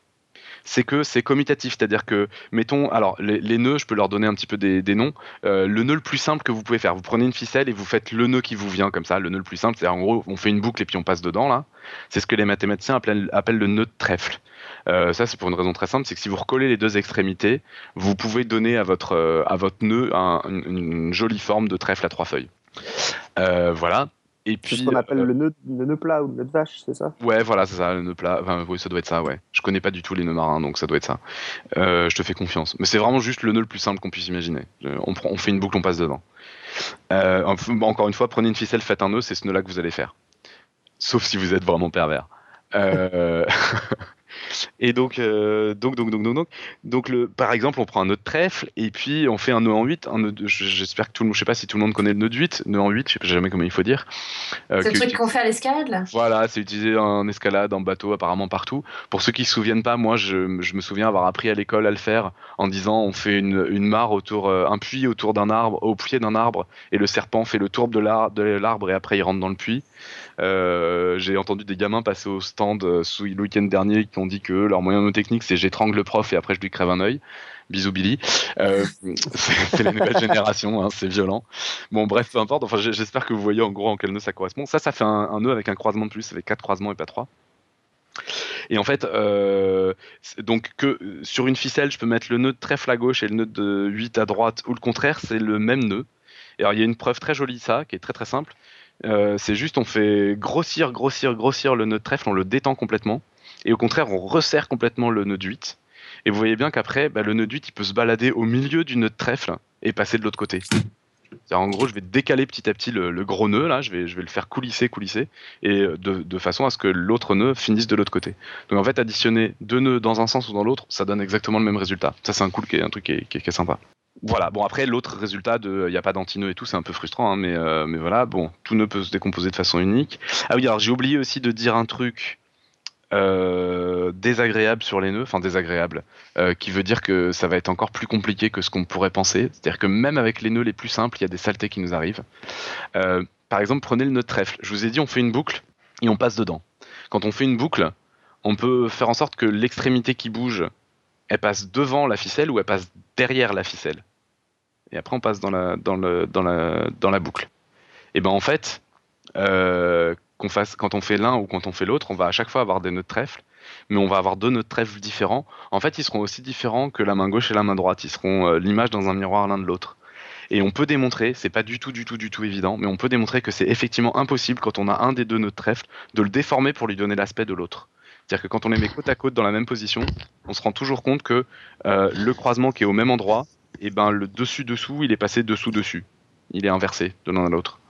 C'est que c'est commutatif, c'est-à-dire que, mettons, alors les, nœuds, je peux leur donner un petit peu des, noms. Euh, le nœud le plus simple que vous pouvez faire, vous prenez une ficelle et vous faites le nœud qui vous vient comme ça. Le nœud le plus simple, c'est en gros, on fait une boucle et puis on passe dedans là. C'est ce que les mathématiciens appellent, le nœud de trèfle. Euh, ça, c'est pour une raison très simple, c'est que si vous recollez les deux extrémités, vous pouvez donner à votre, euh, nœud un- une, une jolie forme de trèfle à trois feuilles. Euh, voilà. Et C'est puis, ce qu'on appelle euh, le, nœud, le nœud plat ou le nœud de vache, c'est ça? Ouais, voilà, c'est ça, le nœud plat. Enfin, oui, ça doit être ça, ouais. Je connais pas du tout les nœuds marins, donc ça doit être ça. Euh, je te fais confiance. Mais c'est vraiment juste le nœud le plus simple qu'on puisse imaginer. Euh, On, prend, on fait une boucle, on passe dedans. Encore une fois, prenez une ficelle, faites un nœud, c'est ce nœud-là que vous allez faire. Sauf si vous êtes vraiment pervers. Et donc, euh, donc, donc, donc, donc, donc, donc le, par exemple, on prend un nœud de trèfle et puis on fait un nœud en 8. Un nœud de- j'espère que tout le monde, je sais pas si tout le monde connaît le nœud de 8, nœud en 8, je sais jamais comment il faut dire. Euh, C'est le truc qu'on fait à l'escalade là? Voilà, c'est utilisé en escalade, en bateau, apparemment partout. Pour ceux qui se souviennent pas, moi, je, je me souviens avoir appris à l'école à le faire en disant on fait une, une mare autour, euh, un puits autour d'un arbre, au pied d'un arbre, et le serpent fait le tour de l'arbre et après il rentre dans le puits. Euh, J'ai entendu des gamins passer au stand euh, le week-end dernier qui ont dit que leur moyen technique c'est j'étrangle le prof et après je lui crève un œil. Bisous Billy. Euh, c'est la nouvelle génération, hein, c'est violent. Bon, bref, peu importe. Enfin, j'espère que vous voyez en gros en quel nœud ça correspond. Ça, ça fait un, nœud avec un croisement de plus, avec quatre croisements et pas trois. Et en fait, donc que sur une ficelle, je peux mettre le nœud de trèfle à gauche et le nœud de 8 à droite, ou le contraire, c'est le même nœud. Et alors, il y a une preuve très jolie ça, qui est très très simple. Euh, c'est juste, on fait grossir, grossir, grossir le nœud de trèfle, on le détend complètement. Et au contraire, on resserre complètement le nœud de 8. Et vous voyez bien qu'après, bah, le nœud de 8, il peut se balader au milieu du nœud de trèfle et passer de l'autre côté. En gros, je vais décaler petit à petit le, gros nœud, là, je vais, je vais le faire coulisser, coulisser, et euh, de, façon à ce que l'autre nœud finisse de l'autre côté. Donc en fait, additionner deux nœuds dans un sens ou dans l'autre, ça donne exactement le même résultat. Ça, c'est un, cool, truc qui est, qui est- qui est sympa. Voilà, bon après l'autre résultat de il n'y a pas d'antinœud et tout, c'est un peu frustrant, hein, mais, euh, mais voilà, bon, tout nœud peut se décomposer de façon unique. Ah oui, alors j'ai oublié aussi de dire un truc euh, désagréable sur les nœuds, enfin désagréable, euh, qui veut dire que ça va être encore plus compliqué que ce qu'on pourrait penser. C'est-à-dire que même avec les nœuds les plus simples, il y a des saletés qui nous arrivent. Euh, par exemple, prenez le nœud de trèfle. Je vous ai dit, on fait une boucle et on passe dedans. Quand on fait une boucle, on peut faire en sorte que l'extrémité qui bouge, elle passe devant la ficelle ou elle passe derrière la ficelle. Et après, on passe dans la, boucle. Et ben en fait, euh, quand on fait l'un ou quand on fait l'autre, on va à chaque fois avoir des nœuds de trèfle, mais on va avoir deux nœuds de trèfle différents. En fait, ils seront aussi différents que la main gauche et la main droite. Ils seront euh, l'image dans un miroir l'un de l'autre. Et on peut démontrer, c'est pas du tout, du tout, du tout évident, mais on peut démontrer que c'est effectivement impossible quand on a un des deux nœuds de trèfle de le déformer pour lui donner l'aspect de l'autre. C'est-à-dire que quand on les met côte à côte dans la même position, on se rend toujours compte que euh, le croisement qui est au même endroit, et ben le dessus-dessous, il est passé dessous-dessus. Il est inversé de l'un à l'autre.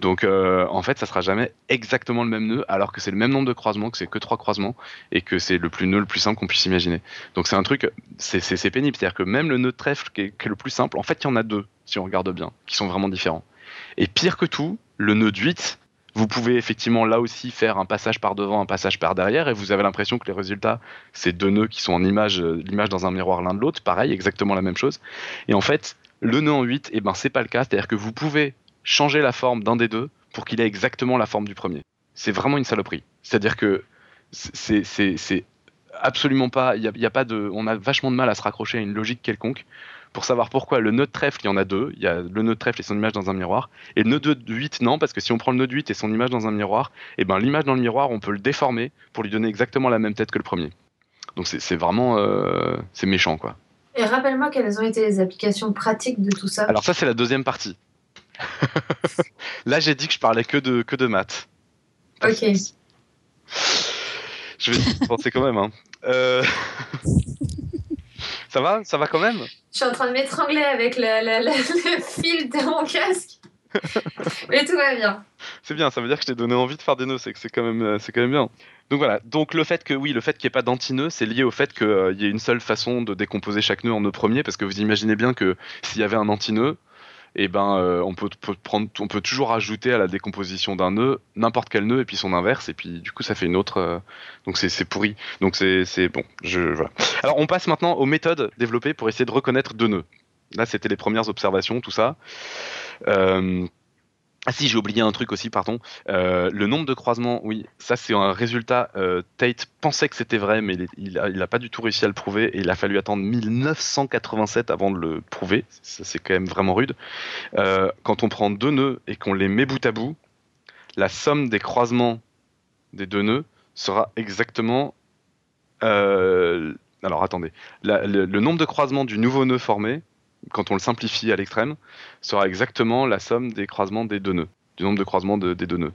Donc euh, en fait, ça sera jamais exactement le même nœud, alors que c'est le même nombre de croisements, que c'est que trois croisements, et que c'est le plus nœud le plus simple qu'on puisse imaginer. Donc c'est un truc, c'est- pénible. C'est-à-dire que même le nœud de trèfle qui est, qui est le plus simple, en fait, il y en a deux, si on regarde bien, qui sont vraiment différents. Et pire que tout, le nœud de 8, vous pouvez effectivement là aussi faire un passage par devant, un passage par derrière, et vous avez l'impression que les résultats, c'est deux nœuds qui sont en image, euh, l'image dans un miroir l'un de l'autre, pareil, exactement la même chose. Et en fait, le nœud en 8, eh ben, c'est pas le cas, c'est-à-dire que vous pouvez changer la forme d'un des deux pour qu'il ait exactement la forme du premier. C'est vraiment une saloperie. C'est-à-dire que c'est absolument pas, il y a pas de, on a vachement de mal à se raccrocher à une logique quelconque pour savoir pourquoi le nœud de trèfle, il y en a deux, il y a le nœud de trèfle et son image dans un miroir, et le nœud de 8 non, parce que si on prend le nœud de 8 et son image dans un miroir, et ben l'image dans le miroir, on peut le déformer pour lui donner exactement la même tête que le premier. Donc c'est vraiment, euh, c'est méchant quoi. Et rappelle-moi quelles ont été les applications pratiques de tout ça. Alors ça c'est la deuxième partie. Là j'ai dit que je parlais que de que de maths. Ok. Je vais penser quand même. Hein. Euh, ça va? Ça va quand même? Je suis en train de m'étrangler avec le, le- le- le fil de mon casque. Mais tout va bien. C'est bien, ça veut dire que je t'ai donné envie de faire des nœuds, c'est que c'est quand même, euh, quand même bien. Donc voilà, donc le fait que oui, le fait qu'il n'y ait pas d'antinœud, c'est lié au fait qu'il y ait une seule façon de décomposer chaque nœud en nœud premier, parce que vous imaginez bien que s'il y avait un antinœud, eh ben euh, on peut, prendre, on peut toujours ajouter à la décomposition d'un nœud n'importe quel nœud et puis son inverse, et puis du coup ça fait une autre, euh, donc c'est pourri. Donc c'est- bon, je voilà. Alors on passe maintenant aux méthodes développées pour essayer de reconnaître deux nœuds. Là c'était les premières observations, tout ça. Euh, ah si, j'ai oublié un truc aussi, pardon. Euh, le nombre de croisements, oui, ça c'est un résultat. euh, Tate pensait que c'était vrai, mais il, est- il, a, il a pas du tout réussi à le prouver et il a fallu attendre 1987 avant de le prouver. C'est quand même vraiment rude. Euh, quand on prend deux nœuds et qu'on les met bout à bout, la somme des croisements des deux nœuds sera exactement. alors attendez, le nombre de croisements du nouveau nœud formé, quand on le simplifie à l'extrême, sera exactement la somme des croisements des deux nœuds, du nombre de croisements de- des deux nœuds.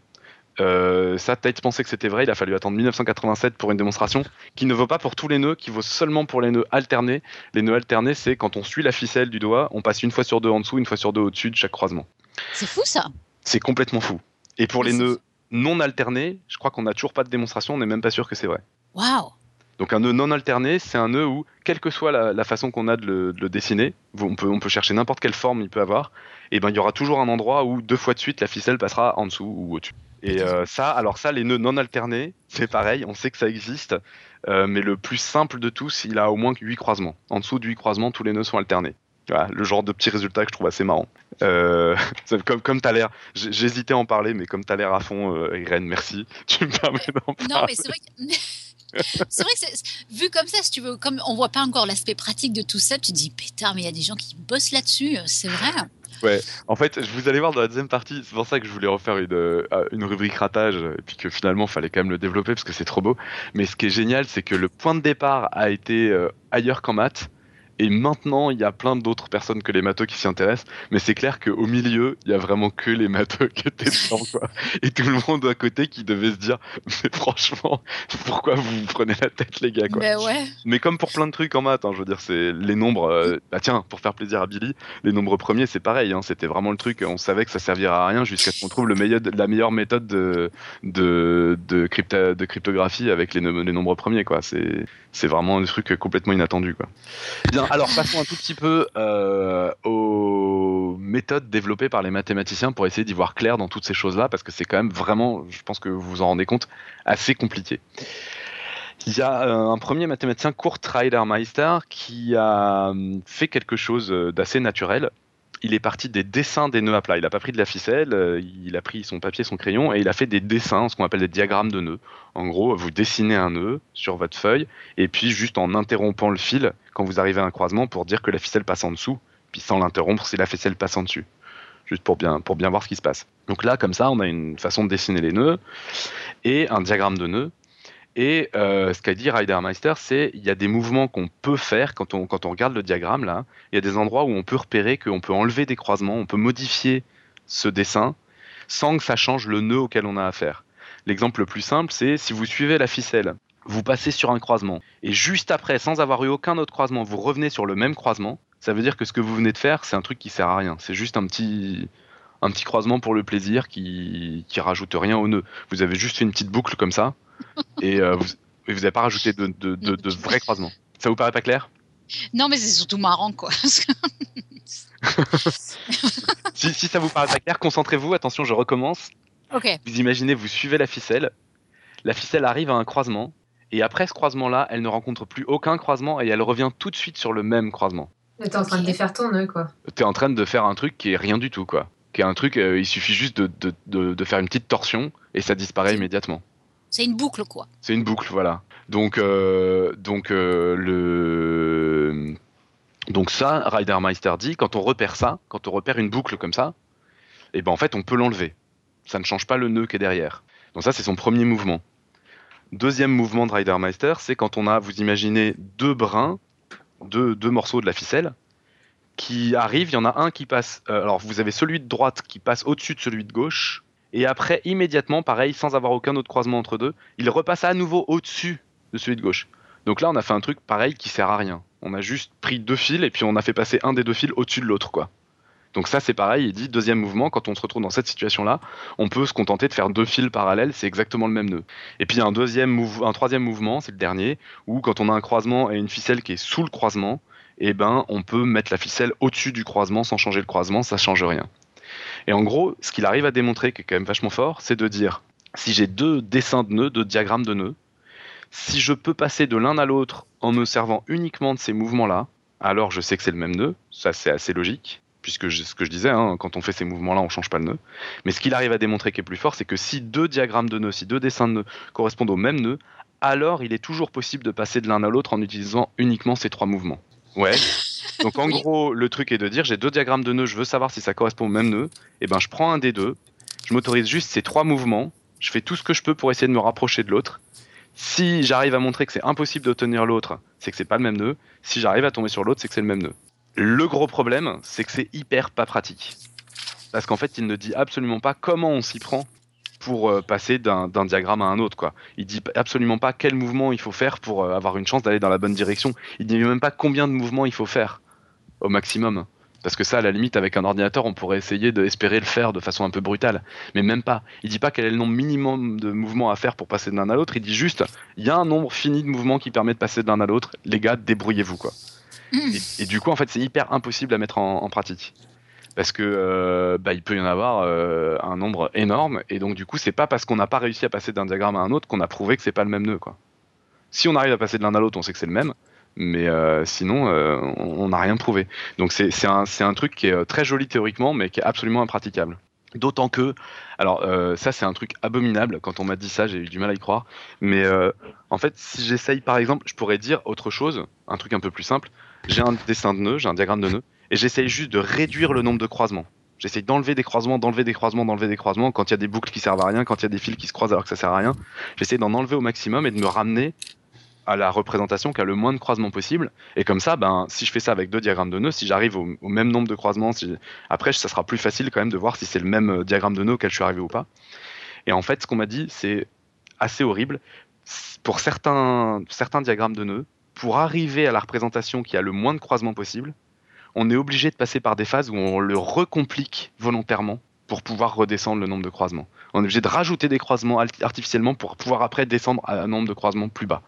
Euh, ça, Tate pensait que c'était vrai, il a fallu attendre 1987 pour une démonstration qui ne vaut pas pour tous les nœuds, qui vaut seulement pour les nœuds alternés. Les nœuds alternés, c'est quand on suit la ficelle du doigt, on passe une fois sur deux en dessous, une fois sur deux au-dessus de chaque croisement. C'est fou ça. C'est complètement fou. Et pour Mais les nœuds non alternés, je crois qu'on n'a toujours pas de démonstration, on n'est même pas sûr que c'est vrai. Waouh. Donc un nœud non alterné, c'est un nœud où, quelle que soit la, la façon qu'on a de le, de le dessiner, on peut, on peut chercher n'importe quelle forme il peut avoir, et ben il y aura toujours un endroit où deux fois de suite la ficelle passera en dessous ou au-dessus. Et euh, ça, alors ça, les nœuds non alternés, c'est pareil, on sait que ça existe, euh, mais le plus simple de tous, il a au moins que 8 croisements. En dessous de 8 croisements, tous les nœuds sont alternés. Voilà, le genre de petit résultat que je trouve assez marrant. Euh, comme comme t'as l'air, j'ai- j'hésitais à en parler, mais comme t'as l'air à fond, euh, Irène, merci, tu me permets d'en parler. Non, mais c'est vrai que. C'est vrai que vu comme ça, si tu veux, comme on voit pas encore l'aspect pratique de tout ça, tu te dis pétard, mais il y a des gens qui bossent là-dessus, euh, c'est vrai. En fait, vous allez voir dans la deuxième partie, c'est pour ça que je voulais refaire une, euh, une rubrique ratage, et puis que finalement, fallait quand même le développer parce que c'est trop beau. Mais ce qui est génial, c'est que le point de départ a été euh, ailleurs qu'en maths, et maintenant, il y a plein d'autres personnes que les matheux qui s'y intéressent, mais c'est clair qu'au milieu, il y a vraiment que les matheux qui étaient dedans, quoi. Et tout le monde à côté qui devait se dire, mais franchement, pourquoi vous vous prenez la tête, les gars, quoi? Ben ouais. Mais comme pour plein de trucs en maths, hein, je veux dire, c'est les nombres. euh, bah tiens, pour faire plaisir à Billy, les nombres premiers, c'est pareil. Hein, C'était vraiment le truc. On savait que ça servirait à rien jusqu'à ce qu'on trouve le meilleur, la meilleure méthode de de, de, crypta- de cryptographie avec les, nom- les nombres premiers. Quoi. C'est c'est vraiment un truc complètement inattendu. Quoi. Bien. Alors passons un tout petit peu euh, aux méthodes développées par les mathématiciens pour essayer d'y voir clair dans toutes ces choses-là, parce que c'est quand même vraiment, je pense que vous vous en rendez compte, assez compliqué. Il y a euh, un premier mathématicien, Kurt Reidermeister, qui a hum, fait quelque chose euh, d'assez naturel. Il est parti des dessins des nœuds à plat. Il n'a pas pris de la ficelle, euh, il a pris son papier, son crayon, et il a fait des dessins, ce qu'on appelle des diagrammes de nœuds. En gros, vous dessinez un nœud sur votre feuille, et puis juste en interrompant le fil, quand vous arrivez à un croisement, pour dire que la ficelle passe en dessous, puis sans l'interrompre si la ficelle passe en dessus. Juste pour bien, pour bien voir ce qui se passe. Donc là, comme ça, on a une façon de dessiner les nœuds, et un diagramme de nœuds. Et euh, ce qu'a dit Reidermeister, c'est il y a des mouvements qu'on peut faire quand on, quand on regarde le diagramme là. Il y a des endroits où on peut repérer qu'on peut enlever des croisements, on peut modifier ce dessin sans que ça change le nœud auquel on a affaire. L'exemple le plus simple, c'est si vous suivez la ficelle vous passez sur un croisement, et juste après, sans avoir eu aucun autre croisement, vous revenez sur le même croisement, ça veut dire que ce que vous venez de faire, c'est un truc qui sert à rien. C'est juste un petit, un petit croisement pour le plaisir qui, qui rajoute rien au nœud. Vous avez juste fait une petite boucle comme ça, et euh, vous et vous n'avez pas rajouté de, de, de, de vrais croisements. Ça vous paraît pas clair? Non, mais c'est surtout marrant, quoi. si, si ça vous paraît pas clair, concentrez-vous. Attention, je recommence. ok. Vous imaginez, vous suivez la ficelle. La ficelle arrive à un croisement. Et après ce croisement-là, elle ne rencontre plus aucun croisement et elle revient tout de suite sur le même croisement. Mais T'es en train de défaire ton nœud, quoi. T'es en train de faire un truc qui est rien du tout, quoi. Qui est un truc, euh, il suffit juste de, de, de, de faire une petite torsion et ça disparaît immédiatement. C'est une boucle, quoi. C'est une boucle, voilà. Donc, euh, donc euh, le, donc ça, Ridermeister dit, quand on repère ça, quand on repère une boucle comme ça, et ben en fait on peut l'enlever. Ça ne change pas le nœud qui est derrière. Donc ça c'est son premier mouvement. Deuxième mouvement de Ridermeister, c'est quand on a, vous imaginez, deux brins, deux, deux morceaux de la ficelle qui arrivent. Il y en a un qui passe. euh, alors vous avez celui de droite qui passe au-dessus de celui de gauche. Et après, immédiatement, pareil, sans avoir aucun autre croisement entre deux, il repasse à nouveau au-dessus de celui de gauche. Donc là, on a fait un truc pareil qui sert à rien. On a juste pris deux fils et puis on a fait passer un des deux fils au-dessus de l'autre, quoi. Donc ça, c'est pareil. Il dit deuxième mouvement, quand on se retrouve dans cette situation-là, on peut se contenter de faire deux fils parallèles, c'est exactement le même nœud. Et puis un deuxième, un troisième mouvement, c'est le dernier, où quand on a un croisement et une ficelle qui est sous le croisement, eh ben, on peut mettre la ficelle au-dessus du croisement sans changer le croisement, ça change rien. Et en gros, ce qu'il arrive à démontrer, qui est quand même vachement fort, c'est de dire si j'ai deux dessins de nœuds, deux diagrammes de nœuds, si je peux passer de l'un à l'autre en me servant uniquement de ces mouvements-là, alors je sais que c'est le même nœud, ça c'est assez logique, puisque ce que je disais, hein, quand on fait ces mouvements-là, on change pas le nœud. Mais ce qu'il arrive à démontrer qui est plus fort, c'est que si deux diagrammes de nœuds, si deux dessins de nœuds correspondent au même nœud, alors il est toujours possible de passer de l'un à l'autre en utilisant uniquement ces trois mouvements. Ouais. Donc en Oui. gros, le truc est de dire j'ai deux diagrammes de nœuds, je veux savoir si ça correspond au même nœud. Et ben je prends un des deux, je m'autorise juste ces trois mouvements, je fais tout ce que je peux pour essayer de me rapprocher de l'autre. Si j'arrive à montrer que c'est impossible d'obtenir l'autre, c'est que c'est pas le même nœud. Si j'arrive à tomber sur l'autre, c'est que c'est le même nœud. Le gros problème, c'est que c'est hyper pas pratique. Parce qu'en fait, il ne dit absolument pas comment on s'y prend pour euh, passer d'un d'un diagramme à un autre. Quoi. Il dit absolument pas quel mouvement il faut faire pour euh, avoir une chance d'aller dans la bonne direction. Il dit même pas combien de mouvements il faut faire au maximum. Parce que ça, à la limite, avec un ordinateur, on pourrait essayer d'espérer le faire de façon un peu brutale. Mais même pas. Il dit pas quel est le nombre minimum de mouvements à faire pour passer de l'un à l'autre. Il dit juste, il y a un nombre fini de mouvements qui permet de passer de l'un à l'autre. Les gars, débrouillez-vous, quoi. Hmm. Et, et du coup, en fait, c'est hyper impossible à mettre en, en pratique. Parce que euh, bah, il peut y en avoir euh, un nombre énorme, et donc du coup, c'est pas parce qu'on n'a pas réussi à passer d'un diagramme à un autre qu'on a prouvé que c'est pas le même nœud, quoi. Si on arrive à passer de l'un à l'autre, on sait que c'est le même, mais euh, sinon, on n'a rien prouvé. Donc c'est un, un truc qui est très joli théoriquement, mais qui est absolument impraticable. D'autant que, alors ça c'est un truc abominable. Quand on m'a dit ça, j'ai eu du mal à y croire. Mais en fait, si j'essaye par exemple, je pourrais dire autre chose, un truc un peu plus simple. J'ai un dessin de nœud, j'ai un diagramme de nœud, et j'essaye juste de réduire le nombre de croisements. J'essaye d'enlever des croisements, d'enlever des croisements, d'enlever des croisements. Quand il y a des boucles qui servent à rien, quand il y a des fils qui se croisent alors que ça sert à rien, j'essaie d'en enlever au maximum et de me ramener à la représentation qui a le moins de croisements possible. Et comme ça, ben, si je fais ça avec deux diagrammes de nœuds, si j'arrive au, même nombre de croisements, après, ça sera plus facile quand même de voir si c'est le même euh, diagramme de nœud auquel je suis arrivé ou pas. Et en fait, ce qu'on m'a dit, c'est assez horrible. Pour certains, certains diagrammes de nœuds, pour arriver à la représentation qui a le moins de croisements possible, on est obligé de passer par des phases où on le recomplique volontairement pour pouvoir redescendre le nombre de croisements. On est obligé de rajouter des croisements art- artificiellement pour pouvoir après descendre à un nombre de croisements plus bas.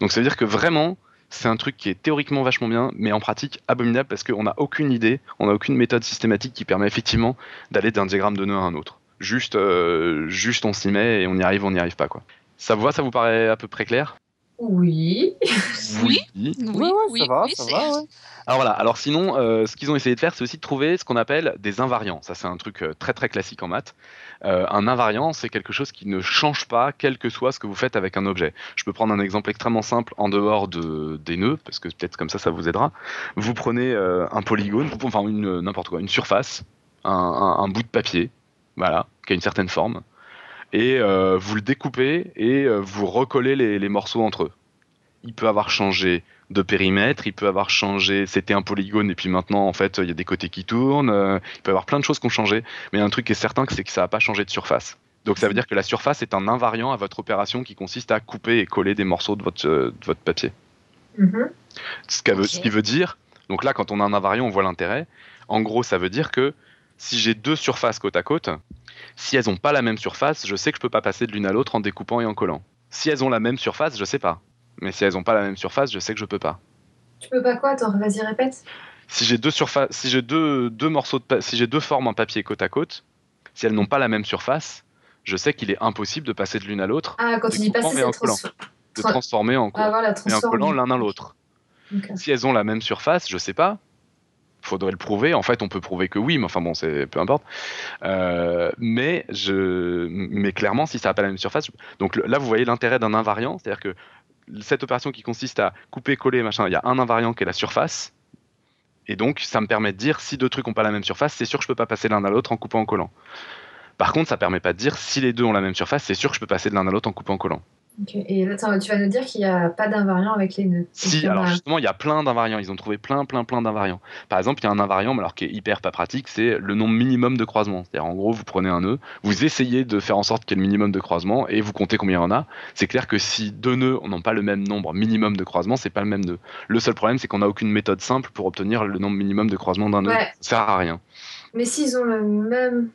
Donc ça veut dire que vraiment, c'est un truc qui est théoriquement vachement bien, mais en pratique abominable parce qu'on n'a aucune idée, on n'a aucune méthode systématique qui permet effectivement d'aller d'un diagramme de nœud à un autre. Juste, euh, juste on s'y met et on y arrive, on n'y arrive pas quoi. Ça vous va, ça vous paraît à peu près clair? Oui. Oui. Oui, Ouais, ouais, oui, ça va, oui, ça va, ouais. Alors voilà, alors sinon, euh, ce qu'ils ont essayé de faire, c'est aussi de trouver ce qu'on appelle des invariants. Ça, c'est un truc euh, très très classique en maths. Euh, un invariant, c'est quelque chose qui ne change pas, quel que soit ce que vous faites avec un objet. Je peux prendre un exemple extrêmement simple en dehors de, des nœuds, parce que peut-être comme ça, ça vous aidera. Vous prenez euh, un polygone, enfin n'importe quoi, une surface, un, un- un bout de papier, voilà, qui a une certaine forme, et euh, vous le découpez et euh, vous recollez les, les morceaux entre eux. Il peut avoir changé de périmètre, il peut avoir changé, c'était un polygone et puis maintenant en fait il y a des côtés qui tournent, euh, il peut y avoir plein de choses qui ont changé, mais il y a un truc qui est certain c'est que ça n'a pas changé de surface. Donc ça veut dire que la surface est un invariant à votre opération qui consiste à couper et coller des morceaux de votre, de votre papier. Mhm. Ce, qu'a veut- Ok. ce qui veut dire, donc là quand on a un invariant, on voit l'intérêt. En gros, ça veut dire que si j'ai deux surfaces côte à côte, si elles n'ont pas la même surface, je sais que je peux pas passer de l'une à l'autre en découpant et en collant. Si elles ont la même surface, je sais pas. Mais si elles n'ont pas la même surface, je sais que je peux pas. Tu peux pas quoi Attends, vas-y, répète. Si j'ai deux surfaces, si j'ai deux, deux morceaux de, si j'ai deux formes en papier côte à côte, si elles n'ont pas la même surface, je sais qu'il est impossible de passer de l'une à l'autre, Ah, quand tu dis passer, c'est trans... de Tra- transformer en, Ah, voilà, et en transformer. collant l'un à l'autre. Si elles ont la même surface, je sais pas. Faudrait le prouver. En fait, on peut prouver que oui, mais enfin bon, c'est peu importe. Euh, mais je, mais clairement, si ça n'a pas la même surface, donc là, vous voyez l'intérêt d'un invariant, c'est-à-dire que cette opération qui consiste à couper, coller, machin, il y a un invariant qui est la surface, et donc ça me permet de dire si deux trucs n'ont pas la même surface, c'est sûr que je peux pas passer l'un à l'autre en coupant en collant. Par contre, ça permet pas de dire si les deux ont la même surface, c'est sûr que je peux passer de l'un à l'autre en coupant en collant. Et là, attends, tu vas nous dire qu'il n'y a pas d'invariant avec les nœuds. Si, alors a- justement, il y a plein d'invariants. Ils ont trouvé plein, plein, plein d'invariants. Par exemple, il y a un invariant, mais alors qui est hyper pas pratique, c'est le nombre minimum de croisements. C'est-à-dire, en gros, vous prenez un nœud, vous essayez de faire en sorte qu'il y ait le minimum de croisements et vous comptez combien il y en a. C'est clair que si deux nœuds n'ont pas le même nombre minimum de croisements, c'est pas le même nœud. Le seul problème, c'est qu'on n'a aucune méthode simple pour obtenir le nombre minimum de croisements d'un nœud. Ouais. Ça sert à rien. Mais s'ils ont le même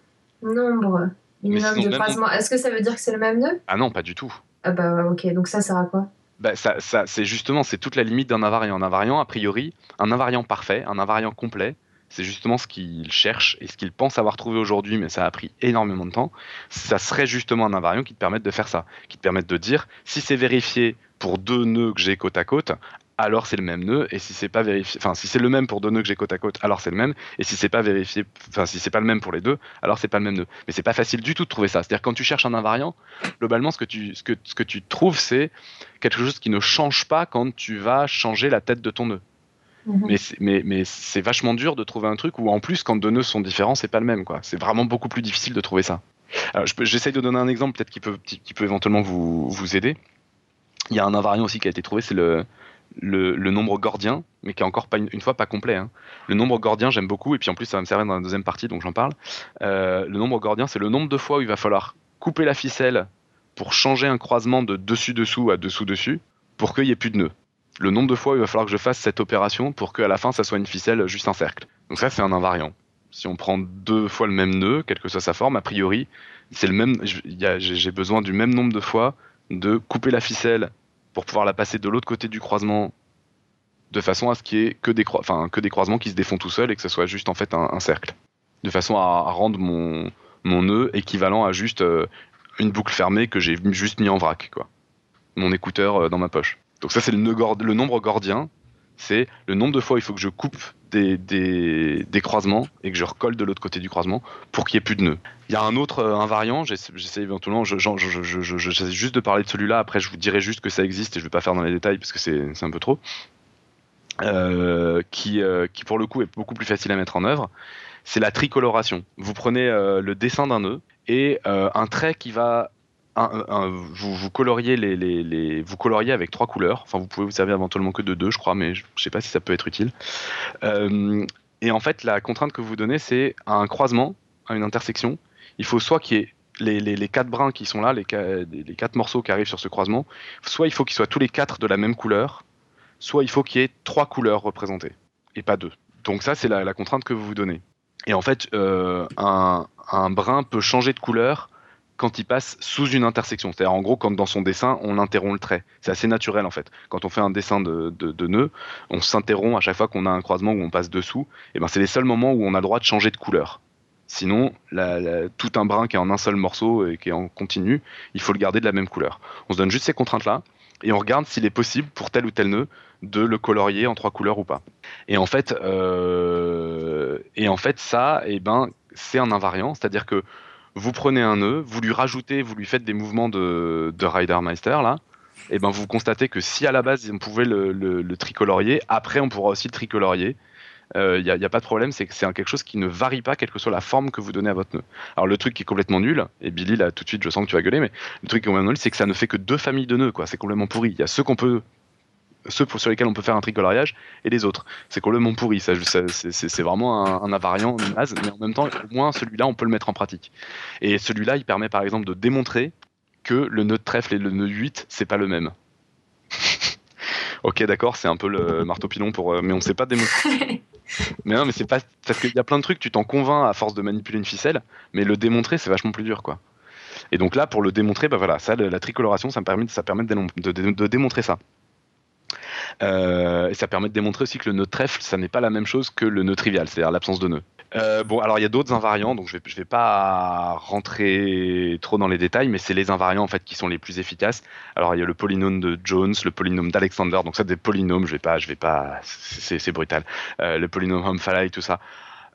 nombre minimum de croisements, est-ce que ça veut dire que c'est le même nœud? Ah non, pas du tout. Ah bah ok, donc ça sert à quoi? Bah, ça, c'est justement, c'est toute la limite d'un invariant. Un invariant, a priori, un invariant parfait, un invariant complet, c'est justement ce qu'il cherche et ce qu'il pense avoir trouvé aujourd'hui, mais ça a pris énormément de temps. Ça serait justement un invariant qui te permette de faire ça, qui te permette de dire si c'est vérifié pour deux nœuds que j'ai côte à côte, alors c'est le même nœud, et si c'est pas vérifié, enfin si c'est le même pour deux nœuds que j'ai côte à côte, alors c'est le même, et si c'est pas vérifié, enfin si c'est pas le même pour les deux, alors c'est pas le même nœud. Mais c'est pas facile du tout de trouver ça. C'est-à-dire quand tu cherches un invariant, globalement ce que tu, ce que, ce que tu trouves, c'est quelque chose qui ne change pas quand tu vas changer la tête de ton nœud. Mhm. Mais c'est, mais, mais c'est vachement dur de trouver un truc où en plus quand deux nœuds sont différents, c'est pas le même quoi. C'est vraiment beaucoup plus difficile de trouver ça. Alors, je peux- j'essaye de donner un exemple peut-être qui peut, qui peut éventuellement vous, vous aider. Il y a un invariant aussi qui a été trouvé, c'est le, le, nombre gordien, mais qui est encore pas une, fois pas complet. hein. Le nombre gordien j'aime beaucoup et puis en plus ça va me servir dans la deuxième partie donc j'en parle. Euh, le nombre gordien c'est le nombre de fois où il va falloir couper la ficelle pour changer un croisement de dessus-dessous à dessous-dessus pour qu'il n'y ait plus de nœud. Le nombre de fois où il va falloir que je fasse cette opération pour qu'à la fin ça soit une ficelle juste un cercle. Donc ça c'est un invariant. Si on prend deux fois le même nœud, quelle que soit sa forme, a priori, c'est le même. j'ai besoin du même nombre de fois de couper la ficelle pour pouvoir la passer de l'autre côté du croisement de façon à ce qu'il y ait que des, croisements qui se défont tout seuls et que ce soit juste en fait un, cercle. De façon à, rendre mon, nœud équivalent à juste euh, une boucle fermée que j'ai juste mis en vrac, quoi. Mon écouteur euh, dans ma poche. Donc ça c'est le, le nombre gordien, c'est le nombre de fois il faut que je coupe des, croisements et que je recolle de l'autre côté du croisement pour qu'il n'y ait plus de nœud. Il y a un autre euh, invariant, j'essa- j'essaie éventuellement, j'essaie juste de parler de celui-là, après je vous dirai juste que ça existe et je ne vais pas faire dans les détails parce que c'est un peu trop. Euh, qui, euh, qui pour le coup est beaucoup plus facile à mettre en œuvre, c'est la tricoloration. Vous prenez le dessin d'un nœud et un trait qui va vous, coloriez avec trois couleurs. Enfin, vous pouvez vous servir éventuellement que de deux, je crois, mais je ne sais pas si ça peut être utile. Euh, et en fait, la contrainte que vous donnez, c'est à un croisement, à une intersection. Il faut soit qu'il y ait les, quatre brins qui sont là, les, quatre morceaux qui arrivent sur ce croisement, soit il faut qu'ils soient tous les quatre de la même couleur, soit il faut qu'il y ait trois couleurs représentées et pas deux. Donc ça, c'est la, contrainte que vous vous donnez. Et en fait, euh, un brin peut changer de couleur quand il passe sous une intersection. C'est-à-dire, en gros, quand dans son dessin, on interrompt le trait. C'est assez naturel, en fait. Quand on fait un dessin de, de, nœud, on s'interrompt à chaque fois qu'on a un croisement où on passe dessous. Et ben, c'est les seuls moments où on a le droit de changer de couleur. Sinon, tout un brin qui est en un seul morceau et qui est en continu, il faut le garder de la même couleur. On se donne juste ces contraintes-là et on regarde s'il est possible pour tel ou tel nœud de le colorier en trois couleurs ou pas. Et en fait, euh, et en fait ça, eh ben, c'est un invariant, c'est-à-dire que vous prenez un nœud, vous lui rajoutez, vous lui faites des mouvements de, de Ridermeister là, et ben vous constatez que si à la base on pouvait le, tricolorier, après on pourra aussi le tricolorier. Il n'y a, pas de problème, c'est que c'est quelque chose qui ne varie pas, quelle que soit la forme que vous donnez à votre nœud. Alors le truc qui est complètement nul, et Billy là tout de suite je sens que tu vas gueuler, mais le truc qui est complètement nul, c'est que ça ne fait que deux familles de nœuds. C'est complètement pourri. Il y a ceux qu'on peut ceux pour, sur lesquels on peut faire un tricoloriage et les autres. C'est complètement pourri, ça, ça c'est vraiment un, un invariant naze, mais en même temps, au moins celui-là, on peut le mettre en pratique. Et celui-là, il permet par exemple de démontrer que le nœud de trèfle et le nœud 8, c'est pas le même. ok, d'accord, c'est un peu le marteau pilon pour. euh, mais on sait pas démontrer. mais non, mais c'est pas. Parce qu'il y a plein de trucs, tu t'en convaincs à force de manipuler une ficelle, mais le démontrer, c'est vachement plus dur, quoi. Et donc là, pour le démontrer, bah voilà, ça, la tricoloration, ça me permet, ça permet de démontrer ça. Euh, et ça permet de démontrer aussi que le nœud trèfle, ça n'est pas la même chose que le nœud trivial, c'est-à-dire l'absence de nœud. Euh, bon, alors il y a d'autres invariants, donc je je vais pas rentrer trop dans les détails, mais c'est les invariants en fait qui sont les plus efficaces. Alors il y a le polynôme de Jones, le polynôme d'Alexander, donc ça des polynômes, je vais pas, je vais pas, c'est brutal. Euh, le polynôme Humphrey, tout ça.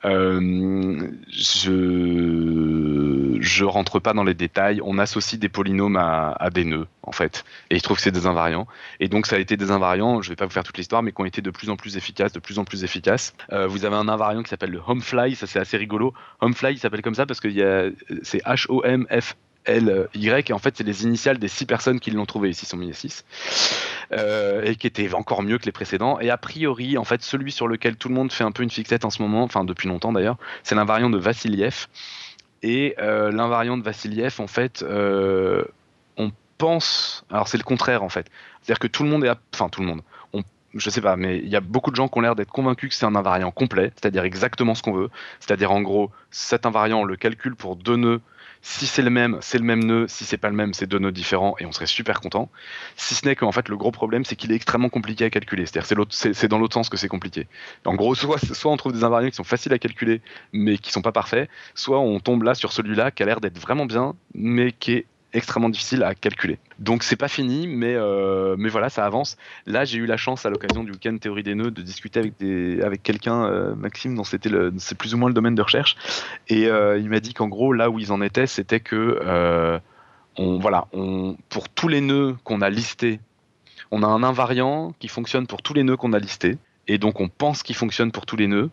Euh, je je rentre pas dans les détails. On associe des polynômes à, des nœuds en fait, et je trouve que c'est des invariants. Et donc ça a été des invariants. Je vais pas vous faire toute l'histoire, mais qui ont été de plus en plus efficaces, de plus en plus efficaces. Euh, vous avez un invariant qui s'appelle le Homefly, ça c'est assez rigolo. Homefly, il s'appelle comme ça parce que c'est H O M F L Y et en fait c'est les initiales des six personnes qui l'ont trouvé. Ici sont mis 6 euh, et qui était encore mieux que les précédents. Et a priori, en fait, celui sur lequel tout le monde fait un peu une fixette en ce moment, enfin depuis longtemps d'ailleurs, c'est l'invariant de Vassiliev. Et euh, l'invariant de Vassiliev, en fait, euh, on pense, alors c'est le contraire en fait, c'est-à-dire que tout le monde est, enfin tout le monde, on, je sais pas, mais il y a beaucoup de gens qui ont l'air d'être convaincus que c'est un invariant complet, c'est-à-dire exactement ce qu'on veut, c'est-à-dire en gros, cet invariant, on le calcule pour deux nœuds. Si c'est le même, c'est le même nœud. Si c'est pas le même, c'est deux nœuds différents et on serait super content. Si ce n'est qu'en fait, le gros problème, c'est qu'il est extrêmement compliqué à calculer. C'est dans l'autre sens que c'est compliqué. En gros, soit, on trouve des invariants qui sont faciles à calculer, mais qui sont pas parfaits, soit on tombe là sur celui-là qui a l'air d'être vraiment bien, mais qui est extrêmement difficile à calculer. Donc c'est pas fini, mais, euh, mais voilà, ça avance. Là, j'ai eu la chance à l'occasion du week-end théorie des nœuds de discuter avec, avec quelqu'un, euh, Maxime, dont c'était c'est plus ou moins le domaine de recherche, et euh, il m'a dit qu'en gros, là où ils en étaient, c'était que on, voilà, on, pour tous les nœuds qu'on a listés, on a un invariant qui fonctionne pour tous les nœuds qu'on a listés, et donc on pense qu'il fonctionne pour tous les nœuds,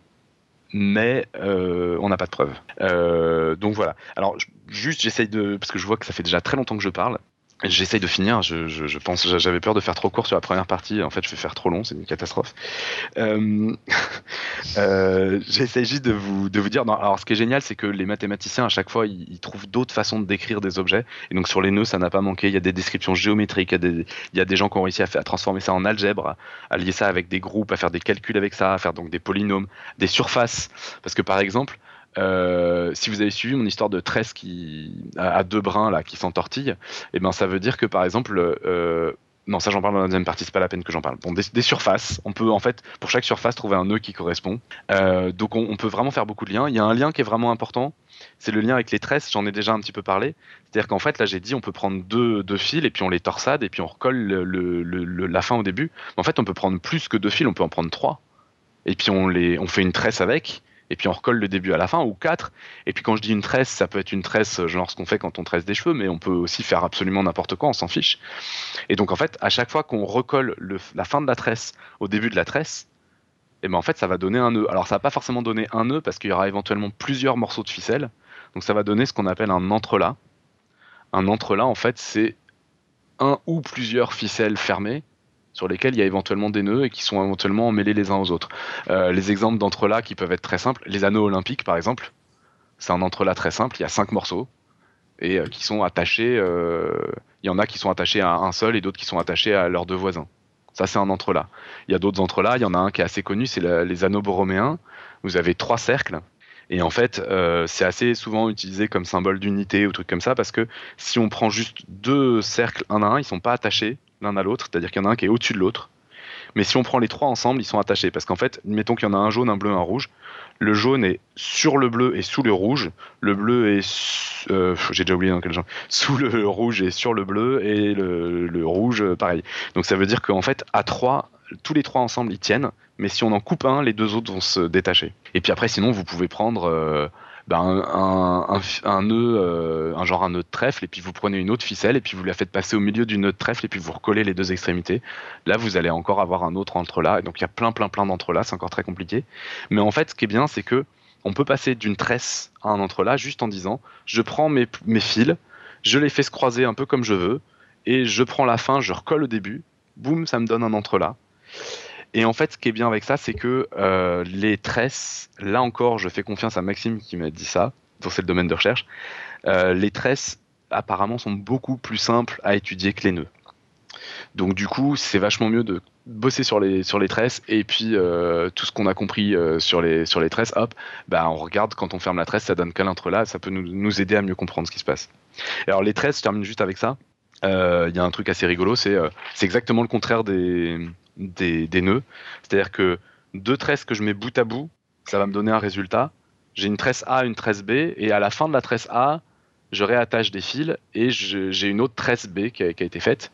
mais euh, on n'a pas de preuves. Euh, donc voilà. Alors juste, j'essaye de, parce que je vois que ça fait déjà très longtemps que je parle. J'essaye de finir. Je, je, je pense, j'avais peur de faire trop court sur la première partie. En fait, je vais faire trop long. C'est une catastrophe. Euh, euh, J'essaye de vous, de vous dire. non, alors, ce qui est génial, c'est que les mathématiciens, à chaque fois, ils, trouvent d'autres façons de décrire des objets. Et donc, sur les nœuds, ça n'a pas manqué. Il y a des descriptions géométriques. Il y a des, gens qui ont réussi à, à transformer ça en algèbre, à lier ça avec des groupes, à faire des calculs avec ça, à faire donc des polynômes, des surfaces. Parce que, par exemple, euh, si vous avez suivi mon histoire de tresse qui à, deux brins là qui s'entortille, et ben ça veut dire que par exemple euh, non, ça j'en parle dans la deuxième partie, c'est pas la peine que j'en parle. Bon, des, surfaces, on peut en fait pour chaque surface trouver un nœud qui correspond. Euh, donc on, peut vraiment faire beaucoup de liens. Il y a un lien qui est vraiment important, c'est le lien avec les tresses. J'en ai déjà un petit peu parlé. C'est-à-dire qu'en fait là j'ai dit on peut prendre deux, fils et puis on les torsade et puis on recolle le, le- le- le- la fin au début. En fait on peut prendre plus que deux fils, on peut en prendre trois. Et puis on les, on fait une tresse avec et puis on recolle le début à la fin, ou quatre. Et puis quand je dis une tresse, ça peut être une tresse, genre ce qu'on fait quand on tresse des cheveux, mais on peut aussi faire absolument n'importe quoi, on s'en fiche. Et donc en fait, à chaque fois qu'on recolle le- la fin de la tresse au début de la tresse, et ben en fait ça va donner un nœud. Alors ça va pas forcément donner un nœud parce qu'il y aura éventuellement plusieurs morceaux de ficelle. Donc ça va donner ce qu'on appelle un entrelac. Un entrelac en fait c'est un ou plusieurs ficelles fermées sur lesquelles il y a éventuellement des nœuds et qui sont éventuellement mêlés les uns aux autres. Euh, les exemples d'entrelacs qui peuvent être très simples, les anneaux olympiques par exemple, c'est un entrelac très simple, il y a cinq morceaux et euh, qui sont attachés, euh, il y en a qui sont attachés à un seul et d'autres qui sont attachés à leurs deux voisins. Ça c'est un entrelac. Il y a d'autres entrelacs, il y en a un qui est assez connu, c'est les anneaux borroméens. Vous avez trois cercles et en fait c'est assez souvent utilisé comme symbole d'unité ou truc comme ça parce que si on prend juste deux cercles un à un, ils sont pas attachés l'un à l'autre, c'est-à-dire qu'il y en a un qui est au-dessus de l'autre. Mais si on prend les trois ensemble, ils sont attachés. Parce qu'en fait, mettons qu'il y en a un jaune, un bleu, un rouge. Le jaune est sur le bleu et sous le rouge. Le bleu est. euh, J'ai déjà oublié dans quel genre. Sous le rouge et sur le bleu. Et le, le rouge, euh, pareil. Donc ça veut dire qu'en fait, à trois, tous les trois ensemble, ils tiennent. Mais si on en coupe un, les deux autres vont se détacher. Et puis après, sinon, vous pouvez prendre. euh, un, un, un- un nœud, euh, un genre un nœud de trèfle, et puis vous prenez une autre ficelle, et puis vous la faites passer au milieu du nœud de trèfle, et puis vous recollez les deux extrémités. Là, vous allez encore avoir un autre entrelac. Et donc, il y a plein, plein, plein d'entrelacs. C'est encore très compliqué. Mais en fait, ce qui est bien, c'est que on peut passer d'une tresse à un entrelac juste en disant je prends mes, mes fils, je les fais se croiser un peu comme je veux, et je prends la fin, je recolle au début, boum, ça me donne un entrelac. Et en fait, ce qui est bien avec ça, c'est que euh, les tresses, là encore, je fais confiance à Maxime qui m'a dit ça, donc c'est le domaine de recherche, euh, les tresses apparemment sont beaucoup plus simples à étudier que les nœuds. Donc du coup, c'est vachement mieux de bosser sur les, sur les tresses et puis euh, tout ce qu'on a compris sur, les, sur les tresses, hop, bah, on regarde quand on ferme la tresse, ça donne quel là, ça peut nous, nous aider à mieux comprendre ce qui se passe. Alors les tresses, je termine juste avec ça. Il y a un truc assez rigolo, c'est exactement le contraire des, des, nœuds. C'est-à-dire que deux tresses que je mets bout à bout, ça va me donner un résultat. J'ai une tresse A, une tresse B, et à la fin de la tresse A, je réattache des fils et j'ai une autre tresse B qui a, qui a été faite.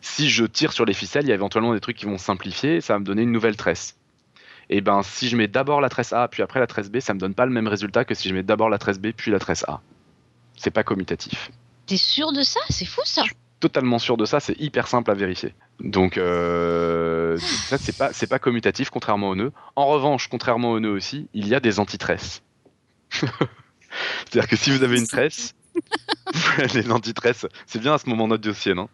Si je tire sur les ficelles, il y a éventuellement des trucs qui vont simplifier, ça va me donner une nouvelle tresse. Et ben, si je mets d'abord la tresse A, puis après la tresse B, ça me donne pas le même résultat que si je mets d'abord la tresse B, puis la tresse A. C'est pas commutatif. T'es sûr de ça? C'est fou ça. Totalement sûr de ça, c'est hyper simple à vérifier. Donc, euh, ça, c'est pas, c'est pas commutatif, contrairement au nœud. En revanche, contrairement au nœud aussi, il y a des antitresses. C'est-à-dire que si vous avez une tresse, les antitresses, c'est bien à ce moment notre dossier, non?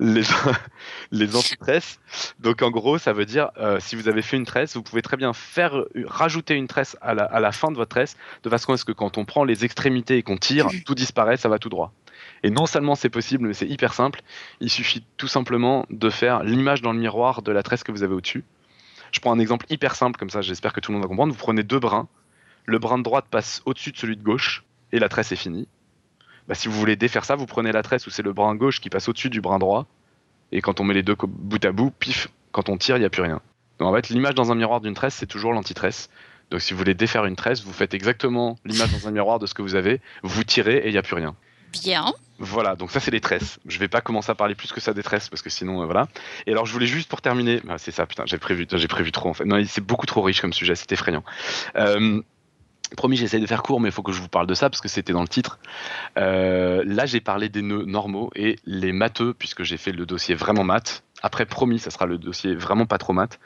Les, les antitresses, donc en gros, ça veut dire, euh, si vous avez fait une tresse, vous pouvez très bien faire rajouter une tresse à la, à la fin de votre tresse, de façon à ce que quand on prend les extrémités et qu'on tire, tout disparaît, ça va tout droit. Et non seulement c'est possible, mais c'est hyper simple. Il suffit tout simplement de faire l'image dans le miroir de la tresse que vous avez au-dessus. Je prends un exemple hyper simple, comme ça j'espère que tout le monde va comprendre. Vous prenez deux brins, le brin de droite passe au-dessus de celui de gauche, et la tresse est finie. Bah, si vous voulez défaire ça, vous prenez la tresse où c'est le brin gauche qui passe au-dessus du brin droit, et quand on met les deux bout à bout, pif, quand on tire, il n'y a plus rien. Donc en fait, l'image dans un miroir d'une tresse, c'est toujours l'antitresse. Donc si vous voulez défaire une tresse, vous faites exactement l'image dans un miroir de ce que vous avez, vous tirez et il n'y a plus rien. Bien. Voilà, donc ça c'est les tresses. Je vais pas commencer à parler plus que ça des tresses parce que sinon euh, voilà. Et alors je voulais juste pour terminer, ah, c'est ça putain, j'ai prévu, j'ai prévu trop en fait. Non, c'est beaucoup trop riche comme sujet, c'est effrayant. Euh, promis, j'essaie de faire court, mais il faut que je vous parle de ça parce que c'était dans le titre. Euh, là, j'ai parlé des nœuds normaux et les matheux puisque j'ai fait le dossier vraiment maths. Après, promis, ça sera le dossier vraiment pas trop maths,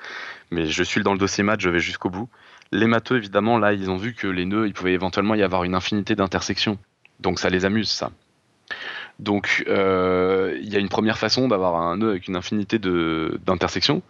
mais je suis dans le dossier maths, je vais jusqu'au bout. Les matheux, évidemment, là, ils ont vu que les nœuds, il pouvait éventuellement y avoir une infinité d'intersections. Donc ça les amuse, ça. Donc euh, il y a une première façon d'avoir un nœud avec une infinité d'intersections,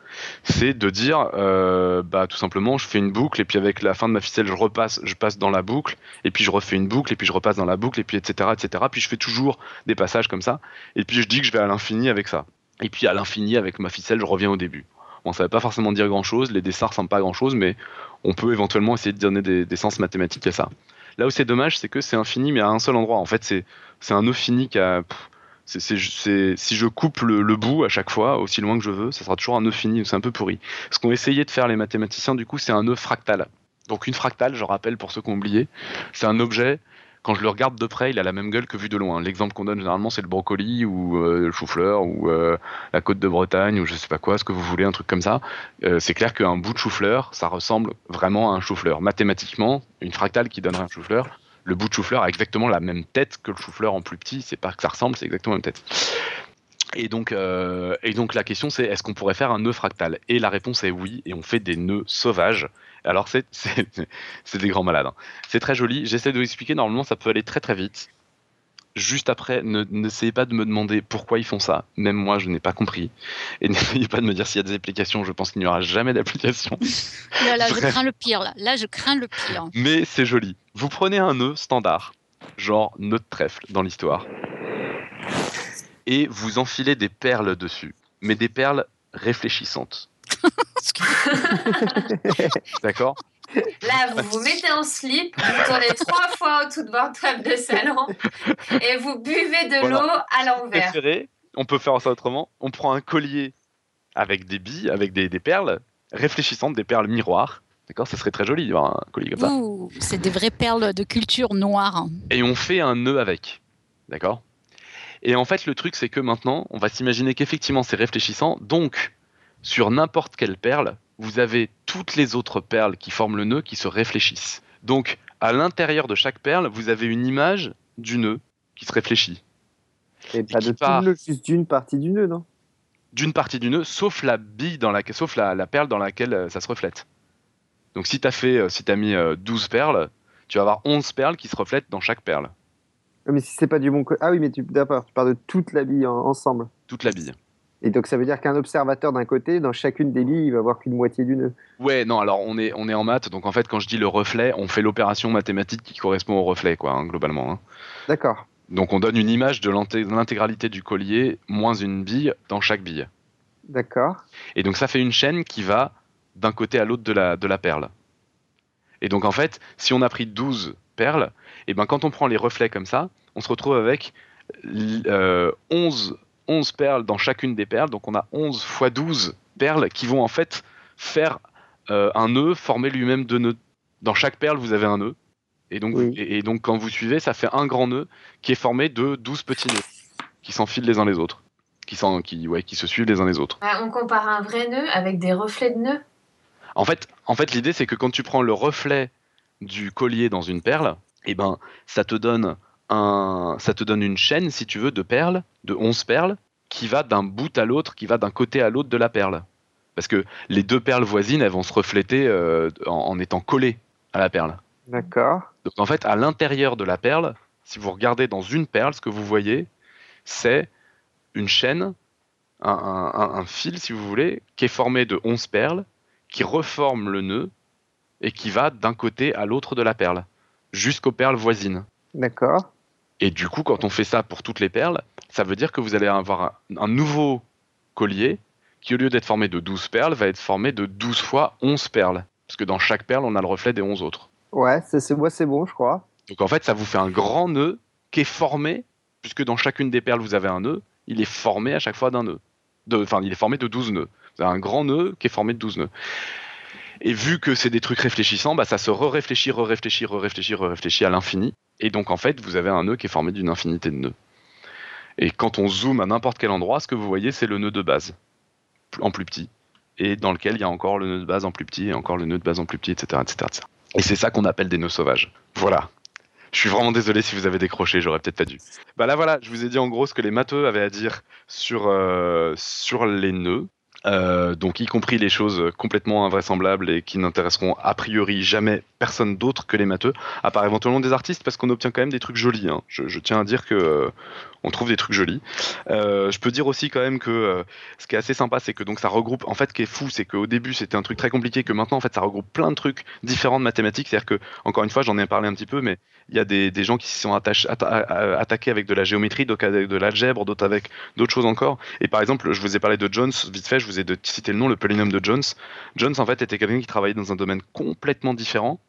c'est de dire, euh, bah tout simplement, je fais une boucle et puis avec la fin de ma ficelle, je repasse, je passe dans la boucle et puis je refais une boucle et puis je repasse dans la boucle et puis etc etc. Puis je fais toujours des passages comme ça et puis je dis que je vais à l'infini avec ça. Et puis à l'infini avec ma ficelle, je reviens au début. Bon, ça ne veut pas forcément dire grand chose, les dessins ressemblent pas à grand chose, mais on peut éventuellement essayer de donner des sens mathématiques à ça. Là où c'est dommage, c'est que c'est infini, mais à un seul endroit. En fait, c'est un nœud fini qui a. c'est- si je coupe le, le bout à chaque fois, aussi loin que je veux, ça sera toujours un nœud fini. C'est un peu pourri. Ce qu'ont essayé de faire les mathématiciens, du coup, c'est un nœud fractal. Donc une fractale, je rappelle pour ceux qui ont oublié, c'est un objet. Quand je le regarde de près, il a la même gueule que vu de loin. L'exemple qu'on donne généralement, c'est le brocoli ou euh, le chou-fleur ou euh, la côte de Bretagne ou je sais pas quoi, ce que vous voulez, un truc comme ça. Euh, c'est clair qu'un bout de chou-fleur, ça ressemble vraiment à un chou-fleur. Mathématiquement, une fractale qui donnerait un chou-fleur, le bout de chou-fleur a exactement la même tête que le chou-fleur en plus petit. C'est pas que ça ressemble, c'est exactement la même tête. Et donc, et donc la question c'est est-ce qu'on pourrait faire un nœud fractal? Et la réponse est oui, et on fait des nœuds sauvages. Alors c'est des grands malades. hein. C'est très joli. J'essaie de vous expliquer. Normalement, ça peut aller très très vite. Juste après, ne n'essayez pas de me demander pourquoi ils font ça. Même moi, je n'ai pas compris. Et n'essayez pas de me dire s'il y a des applications. Je pense qu'il n'y aura jamais d'application. Là, là, je crains le pire. Là, là je crains le pire. Mais c'est joli. Vous prenez un nœud standard, genre nœud de trèfle dans l'histoire, et vous enfilez des perles dessus, mais des perles réfléchissantes. D'accord Là, vous vous mettez en slip, vous tournez trois fois autour de votre table de salon et vous buvez de Voilà. l'eau à l'envers. Préféré, on peut faire ça autrement. On prend un collier avec des billes, avec des, des perles réfléchissantes, des perles miroirs. D'accord Ça serait très joli d'avoir un collier comme ça. Ouh, c'est des vraies perles de culture noire. et on fait un nœud avec. D'accord? Et en fait, le truc, c'est que maintenant, on va s'imaginer qu'effectivement, c'est réfléchissant. Donc, sur n'importe quelle perle, vous avez toutes les autres perles qui forment le nœud qui se réfléchissent. Donc, à l'intérieur de chaque perle, vous avez une image du nœud qui se réfléchit. Et pas de tout le nœud, juste d'une partie du nœud, non? D'une partie du nœud, sauf la bille dans laquelle, sauf la, la perle dans laquelle euh, ça se reflète. Donc, si tu as fait, euh, si t'as mis euh, 12 perles, tu vas avoir 11 perles qui se reflètent dans chaque perle, Mais si c'est pas du bon côté. Ah oui, mais tu, tu parles de toute la bille en- ensemble. toute la bille. Et donc ça veut dire qu'un observateur d'un côté, dans chacune des billes, il va voir qu'une moitié du nœud. Ouais, non, alors on est, on est en maths, donc en fait quand je dis le reflet, on fait l'opération mathématique qui correspond au reflet, quoi, hein, globalement. hein. D'accord. Donc on donne une image de l'inté- de l'intégralité du collier moins une bille dans chaque bille. D'accord. Et donc ça fait une chaîne qui va d'un côté à l'autre de la, de la perle. Et donc en fait, si on a pris 12 perles, et ben quand on prend les reflets comme ça, on se retrouve avec euh, 11, 11 perles dans chacune des perles. Donc on a 11 fois 12 perles qui vont en fait faire euh, un nœud formé lui-même de nœuds. Dans chaque perle, vous avez un nœud. Et donc, Oui. et, et donc quand vous suivez, ça fait un grand nœud qui est formé de 12 petits nœuds qui s'enfilent les uns les autres. Qui, s'en- qui, ouais, qui se suivent les uns les autres. Ouais, on compare un vrai nœud avec des reflets de nœuds? En fait, en fait l'idée, c'est que quand tu prends le reflet du collier dans une perle, eh ben, ça te donne un, ça te donne une chaîne, si tu veux, de perles, de 11 perles, qui va d'un bout à l'autre, qui va d'un côté à l'autre de la perle. Parce que les deux perles voisines, elles vont se refléter euh, en, en étant collées à la perle. D'accord. Donc en fait, à l'intérieur de la perle, si vous regardez dans une perle, ce que vous voyez, c'est une chaîne, un, un- un- un fil, si vous voulez, qui est formé de 11 perles, qui reforme le nœud et qui va d'un côté à l'autre de la perle, jusqu'aux perles voisines. D'accord. Et du coup, quand on fait ça pour toutes les perles, ça veut dire que vous allez avoir un, un nouveau collier qui, au lieu d'être formé de 12 perles, va être formé de 12 fois 11 perles. Parce que dans chaque perle, on a le reflet des 11 autres. Ouais, c'est ouais, c'est bon, je crois. Donc en fait, ça vous fait un grand nœud qui est formé, puisque dans chacune des perles, vous avez un nœud, il est formé à chaque fois d'un nœud. Enfin, il est formé de 12 nœuds. Vous avez un grand nœud qui est formé de 12 nœuds. Et vu que c'est des trucs réfléchissants, bah, ça se re-réfléchit, re-réfléchit, re-réfléchit, re-réfléchit à l'infini. Et donc en fait, vous avez un nœud qui est formé d'une infinité de nœuds. Et quand on zoome à n'importe quel endroit, ce que vous voyez, c'est le nœud de base, en plus petit. Et dans lequel il y a encore le nœud de base en plus petit, et encore le nœud de base en plus petit, etc. etc., etc. Et c'est ça qu'on appelle des nœuds sauvages. Voilà. Je suis vraiment désolé si vous avez décroché, j'aurais peut-être pas dû. Bah là voilà, je vous ai dit en gros ce que les matheux avaient à dire sur, euh, sur les nœuds. Euh, donc y compris les choses complètement invraisemblables et qui n'intéresseront a priori jamais personne d'autre que les matheux, à part éventuellement des artistes, parce qu'on obtient quand même des trucs jolis. hein. Je, tiens à dire que euh, on trouve des trucs jolis. Euh, je peux dire aussi quand même que ce qui est assez sympa, c'est que donc ça regroupe. En fait, ce qui est fou, c'est qu'au début c'était un truc très compliqué, que maintenant en fait ça regroupe plein de trucs différents de mathématiques. C'est-à-dire que encore une fois, j'en ai parlé un petit peu, mais il y a des, gens qui s'y sont atta- attaqués avec de la géométrie, d'autres avec de l'algèbre, d'autres avec d'autres choses encore. Et par exemple, je vous ai parlé de Jones, vite fait, je vous ai de- cité le nom, le polynôme de Jones. Jones, en fait, était quelqu'un qui travaillait dans un domaine complètement différent.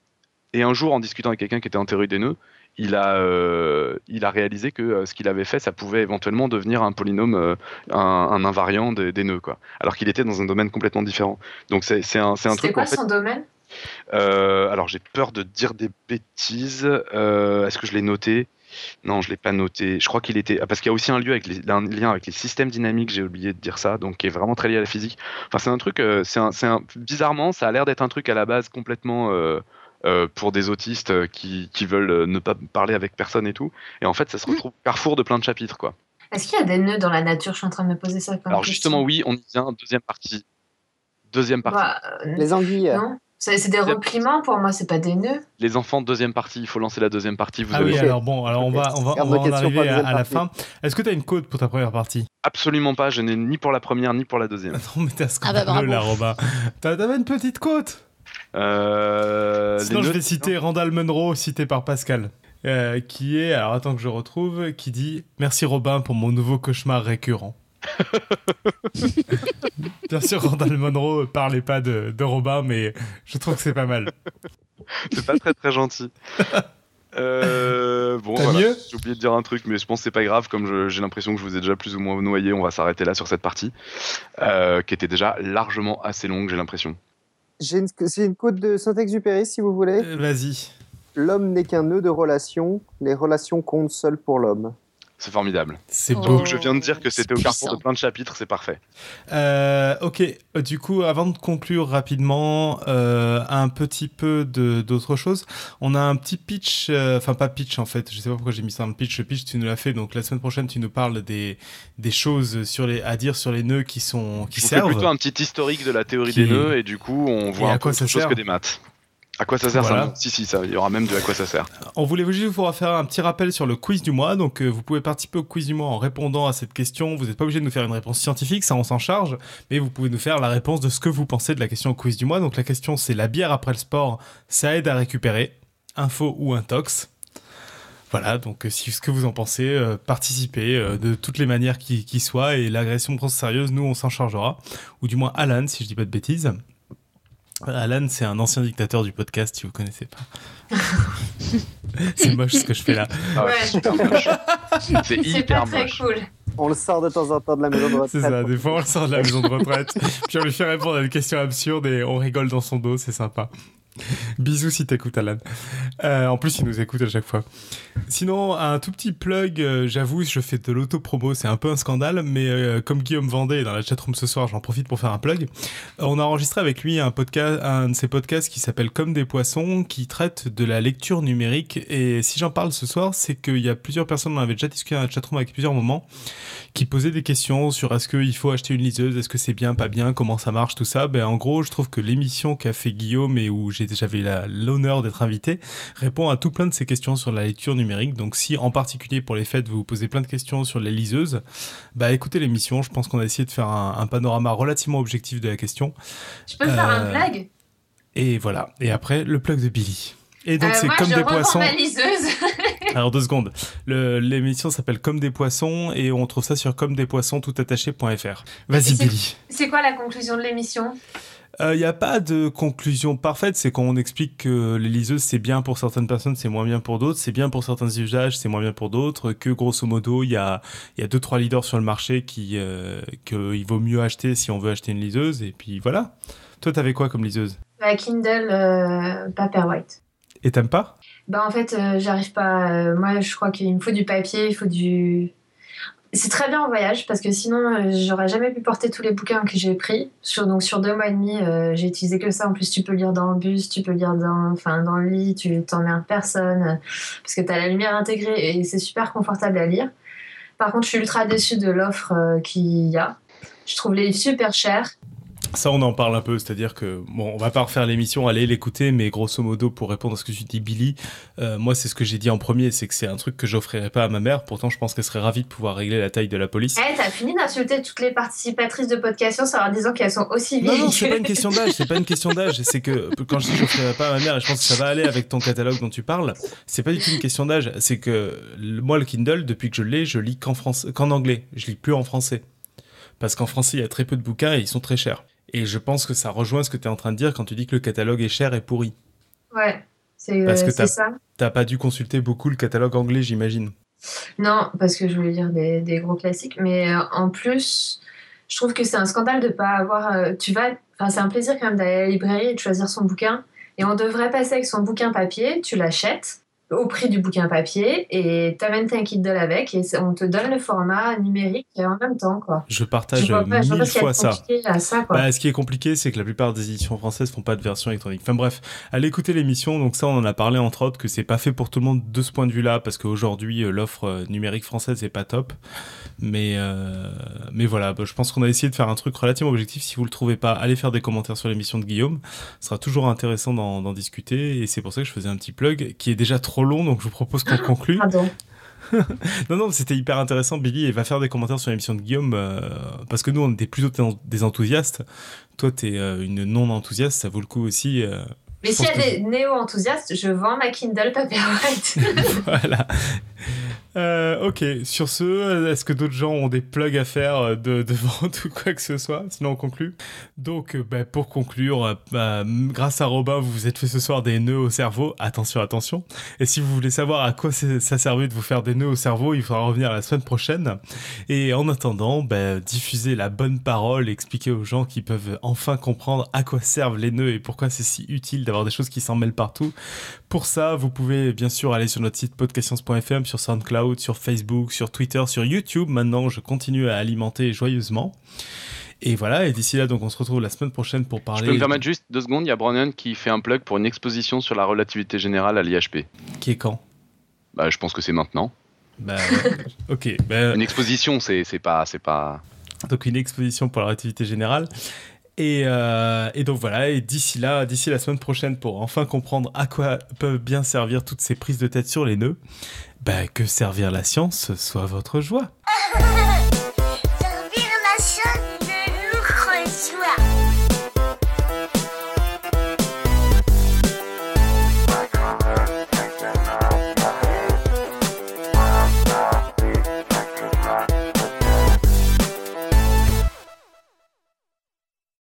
Et un jour, en discutant avec quelqu'un qui était en théorie des nœuds, il a, euh, il a réalisé que euh, ce qu'il avait fait, ça pouvait éventuellement devenir un polynôme, euh, un, un invariant des, des nœuds, quoi. Alors qu'il était dans un domaine complètement différent. Donc c'est un, c'est un truc quoi en fait. son domaine alors j'ai peur de dire des bêtises. Est-ce que je l'ai noté? Non, je l'ai pas noté. Je crois qu'il était ah, parce qu'il y a aussi un, lieu avec les, un lien avec les systèmes dynamiques. J'ai oublié de dire ça, donc qui est vraiment très lié à la physique. Enfin, c'est un truc. euh, c'est un, c'est un- bizarrement, ça a l'air d'être un truc à la base complètement. euh, euh, pour des autistes qui, qui veulent ne pas parler avec personne et tout. Et en fait, ça se retrouve carrefour de plein de chapitres, quoi. Est-ce qu'il y a des nœuds dans la nature? Je suis en train de me poser ça comme Alors question. justement, oui, on y vient. Deuxième partie. Deuxième partie. Bah, euh, Les anguilles. non, c'est des repliements pour moi, c'est pas des nœuds. Les enfants, deuxième partie. Il faut lancer la deuxième partie. Vous Ah avez oui, alors bon, alors on va, on va, on va en arriver à, à la fin. Est-ce que tu as une code pour ta première partie? Absolument pas. Je n'ai ni pour la première ni pour la deuxième. Non, mais t'as Ah bah, scandaleux là, Robin. T'as- T'avais une petite côte? Euh, Sinon, les je vais citer Randall Munro, cité par Pascal, euh, qui est, alors attends que je retrouve, qui dit Merci Robin pour mon nouveau cauchemar récurrent. Bien sûr, Randall Munro parlait pas de, de Robin, mais je trouve que c'est pas mal. C'est pas très très gentil. Euh, bon, voilà. mieux J'ai oublié de dire un truc, mais je pense que c'est pas grave. Comme je- j'ai l'impression que je vous ai déjà plus ou moins noyé, on va s'arrêter là sur cette partie, euh, qui était déjà largement assez longue, j'ai l'impression. J'ai une, c'est une quote de Saint-Exupéry, si vous voulez. Euh, Vas-y. L'homme n'est qu'un nœud de relations. Les relations comptent seules pour l'homme. C'est formidable. C'est beau. Donc je viens de dire que c'était au carrefour de plein de chapitres, c'est parfait. Euh, ok, Euh, du coup, avant de conclure rapidement, euh, un petit peu de- d'autre chose. On a un petit pitch, euh, enfin pas pitch en fait, je sais pas pourquoi j'ai mis ça le pitch. Le pitch, tu nous l'as fait, donc la semaine prochaine, tu nous parles des, des choses sur les, à dire sur les nœuds qui, sont, qui servent. plutôt un petit historique de la théorie Qui- des nœuds et du coup on voit Et un peu quoi autre ça chose sert que des maths. À quoi ça sert Voilà. ça Si, si, ça, il y aura même de à quoi ça sert. On voulait juste vous faire un petit rappel sur le quiz du mois. Donc, euh, vous pouvez participer au quiz du mois en répondant à cette question. Vous n'êtes pas obligé de nous faire une réponse scientifique, ça on s'en charge. Mais vous pouvez nous faire la réponse de ce que vous pensez de la question au quiz du mois. Donc, la question c'est la bière après le sport, ça aide à récupérer Info ou intox Voilà, donc euh, si ce que vous en pensez, euh, participez euh, de toutes les manières qui, qui soient. Et l'agression pense sérieuse, nous on s'en chargera. Ou du moins Alan, si je dis pas de bêtises. Alan, c'est un ancien dictateur du podcast, si vous connaissez pas. c'est moche ce que je fais là. Ah Ouais. super moche. C'est C'est pas hyper très moche. cool. On le sort de temps en temps de la maison de retraite. C'est ça, des fois on le sort de la maison de retraite, puis on lui fait répondre à une question absurde et on rigole dans son dos, c'est sympa. Bisous si t'écoutes Alan. Euh, en plus, il nous écoute à chaque fois. Sinon, un tout petit plug, euh, j'avoue, je fais de l'auto-promo, c'est un peu un scandale, mais euh, comme Guillaume Vendée est dans la chatroom ce soir, j'en profite pour faire un plug. On a enregistré avec lui un podcast, un de ses podcasts qui s'appelle Comme des poissons, qui traite de la lecture numérique. Et si j'en parle ce soir, c'est qu'il y a plusieurs personnes, on avait déjà discuté dans la chatroom avec plusieurs moments, qui posaient des questions sur est-ce qu'il faut acheter une liseuse, est-ce que c'est bien, pas bien, comment ça marche, tout ça. Ben, en gros, je trouve que l'émission qu'a fait Guillaume et où j'ai- j'avais l'honneur d'être invité répond à tout plein de ces questions sur la lecture numérique. Donc, si en particulier pour les fêtes, vous vous posez plein de questions sur les liseuses, bah écoutez l'émission. Je pense qu'on a essayé de faire un, un panorama relativement objectif de la question. Tu peux faire un Euh, blague Et voilà. Et après, le plug de Billy. Et donc, Euh, c'est comme je des poissons. ma liseuse. Alors deux secondes. L'émission s'appelle Comme des poissons et on trouve ça sur comme des poissons toutattaché.fr. Vas-y C'est- Billy. C'est quoi la conclusion de l'émission? Il n'y a pas de conclusion parfaite, c'est qu'on explique que les liseuses c'est bien pour certaines personnes, c'est moins bien pour d'autres, c'est bien pour certains usages, c'est moins bien pour d'autres, que grosso modo il y a, y a deux trois leaders sur le marché qui euh, qu'il vaut mieux acheter si on veut acheter une liseuse et puis voilà. Toi t'avais quoi comme liseuse? La Kindle euh, Paperwhite. Et t'aimes pas? Bah en fait, euh, j'arrive pas. euh, moi, je crois qu'il me faut du papier, il faut du. C'est très bien en voyage parce que sinon, euh, j'aurais jamais pu porter tous les bouquins que j'ai pris. Sur, donc sur deux mois et demi, euh, j'ai utilisé que ça. En plus, tu peux lire dans le bus, tu peux lire dans, enfin, dans le lit, tu t'emmerdes personne euh, parce que tu as la lumière intégrée et c'est super confortable à lire. Par contre, je suis ultra déçue de l'offre qu'il y a. Je trouve les livres super chers. Ça, on en parle un peu, c'est-à-dire que, bon, on va pas refaire l'émission, allez l'écouter, mais grosso modo, pour répondre à ce que tu dis, Billy, euh, moi, c'est ce que j'ai dit en premier, c'est que c'est un truc que j'offrirais pas à ma mère, pourtant, je pense qu'elle serait ravie de pouvoir régler la taille de la police. Eh, t'as fini d'insulter toutes les participatrices de podcast en leur disant qu'elles sont aussi Non, vieilles. non, c'est pas une question d'âge, c'est pas une question d'âge, c'est que, quand je dis j'offrirais pas à ma mère, et je pense que ça va aller avec ton catalogue dont tu parles, c'est pas du tout une question d'âge, c'est que, le- moi, le Kindle, depuis que je l'ai, je lis qu'en français, qu'en anglais, je lis plus en français. Parce qu'en français, il y a très peu de bouquins et ils sont très chers. Et je pense que ça rejoint ce que tu es en train de dire quand tu dis que le catalogue est cher et pourri. Ouais, c'est Parce que t'as- ça. T'as pas dû consulter beaucoup le catalogue anglais, j'imagine. Non, parce que je voulais lire des, des gros classiques, mais euh, en plus, je trouve que c'est un scandale de pas avoir. euh, tu vas, enfin, c'est un plaisir quand même d'aller à la librairie et de choisir son bouquin. Et on devrait passer avec son bouquin papier, tu l'achètes au prix du bouquin papier et t'amènes ta Kindle avec et on te donne le format numérique en même temps, quoi. Je partage je pas, mille fois ça. quoi. Bah, ce qui est compliqué, c'est que la plupart des éditions françaises font pas de version électronique. Enfin bref, allez écouter l'émission. Donc ça, on en a parlé entre autres que c'est pas fait pour tout le monde de ce point de vue-là, parce qu'aujourd'hui euh, l'offre euh, numérique française est pas top. Mais euh, mais voilà, bah, je pense qu'on a essayé de faire un truc relativement objectif. Si vous le trouvez pas, allez faire des commentaires sur l'émission de Guillaume. Ce sera toujours intéressant d'en discuter. Et c'est pour ça que je faisais un petit plug qui est déjà trop long, donc je vous propose qu'on conclue. Pardon. Non, non, c'était hyper intéressant, Billy, et va faire des commentaires sur l'émission de Guillaume, euh, parce que nous, on était plutôt des- enthousiastes. Toi, t'es euh, une non-enthousiaste, ça vaut le coup aussi. euh, Mais s'il y a que- des néo-enthousiastes, je vends ma Kindle Paperwhite. voilà. Euh, ok, sur ce, est-ce que d'autres gens ont des plugs à faire euh, de, de ou quoi que ce soit? Sinon, on conclut. Donc, euh, bah, pour conclure, bah, grâce à Robin, vous vous êtes fait ce soir des nœuds au cerveau. Attention, attention. Et si vous voulez savoir à quoi ça servait de vous faire des nœuds au cerveau, il faudra revenir la semaine prochaine. Et en attendant, bah, diffuser la bonne parole, expliquer aux gens qui peuvent enfin comprendre à quoi servent les nœuds et pourquoi c'est si utile d'avoir des choses qui s'en mêlent partout. Pour ça, vous pouvez bien sûr aller sur notre site podcastscience.fm, sur SoundCloud, sur Facebook, sur Twitter, sur YouTube. Maintenant, je continue à alimenter joyeusement. Et voilà, et d'ici là, donc on se retrouve la semaine prochaine pour Je parler. peux me permettre juste deux secondes, il y a Bronan qui fait un plug pour une exposition sur la relativité générale à l'IHP. Qui est quand? Bah, je pense que c'est maintenant. Bah, ok. bah, Une exposition, c'est c'est pas, c'est pas. donc une exposition pour la relativité générale. Et, euh, et donc voilà, et d'ici là, d'ici la semaine prochaine, pour enfin comprendre à quoi peuvent bien servir toutes ces prises de tête sur les nœuds, bah, que servir la science soit votre joie.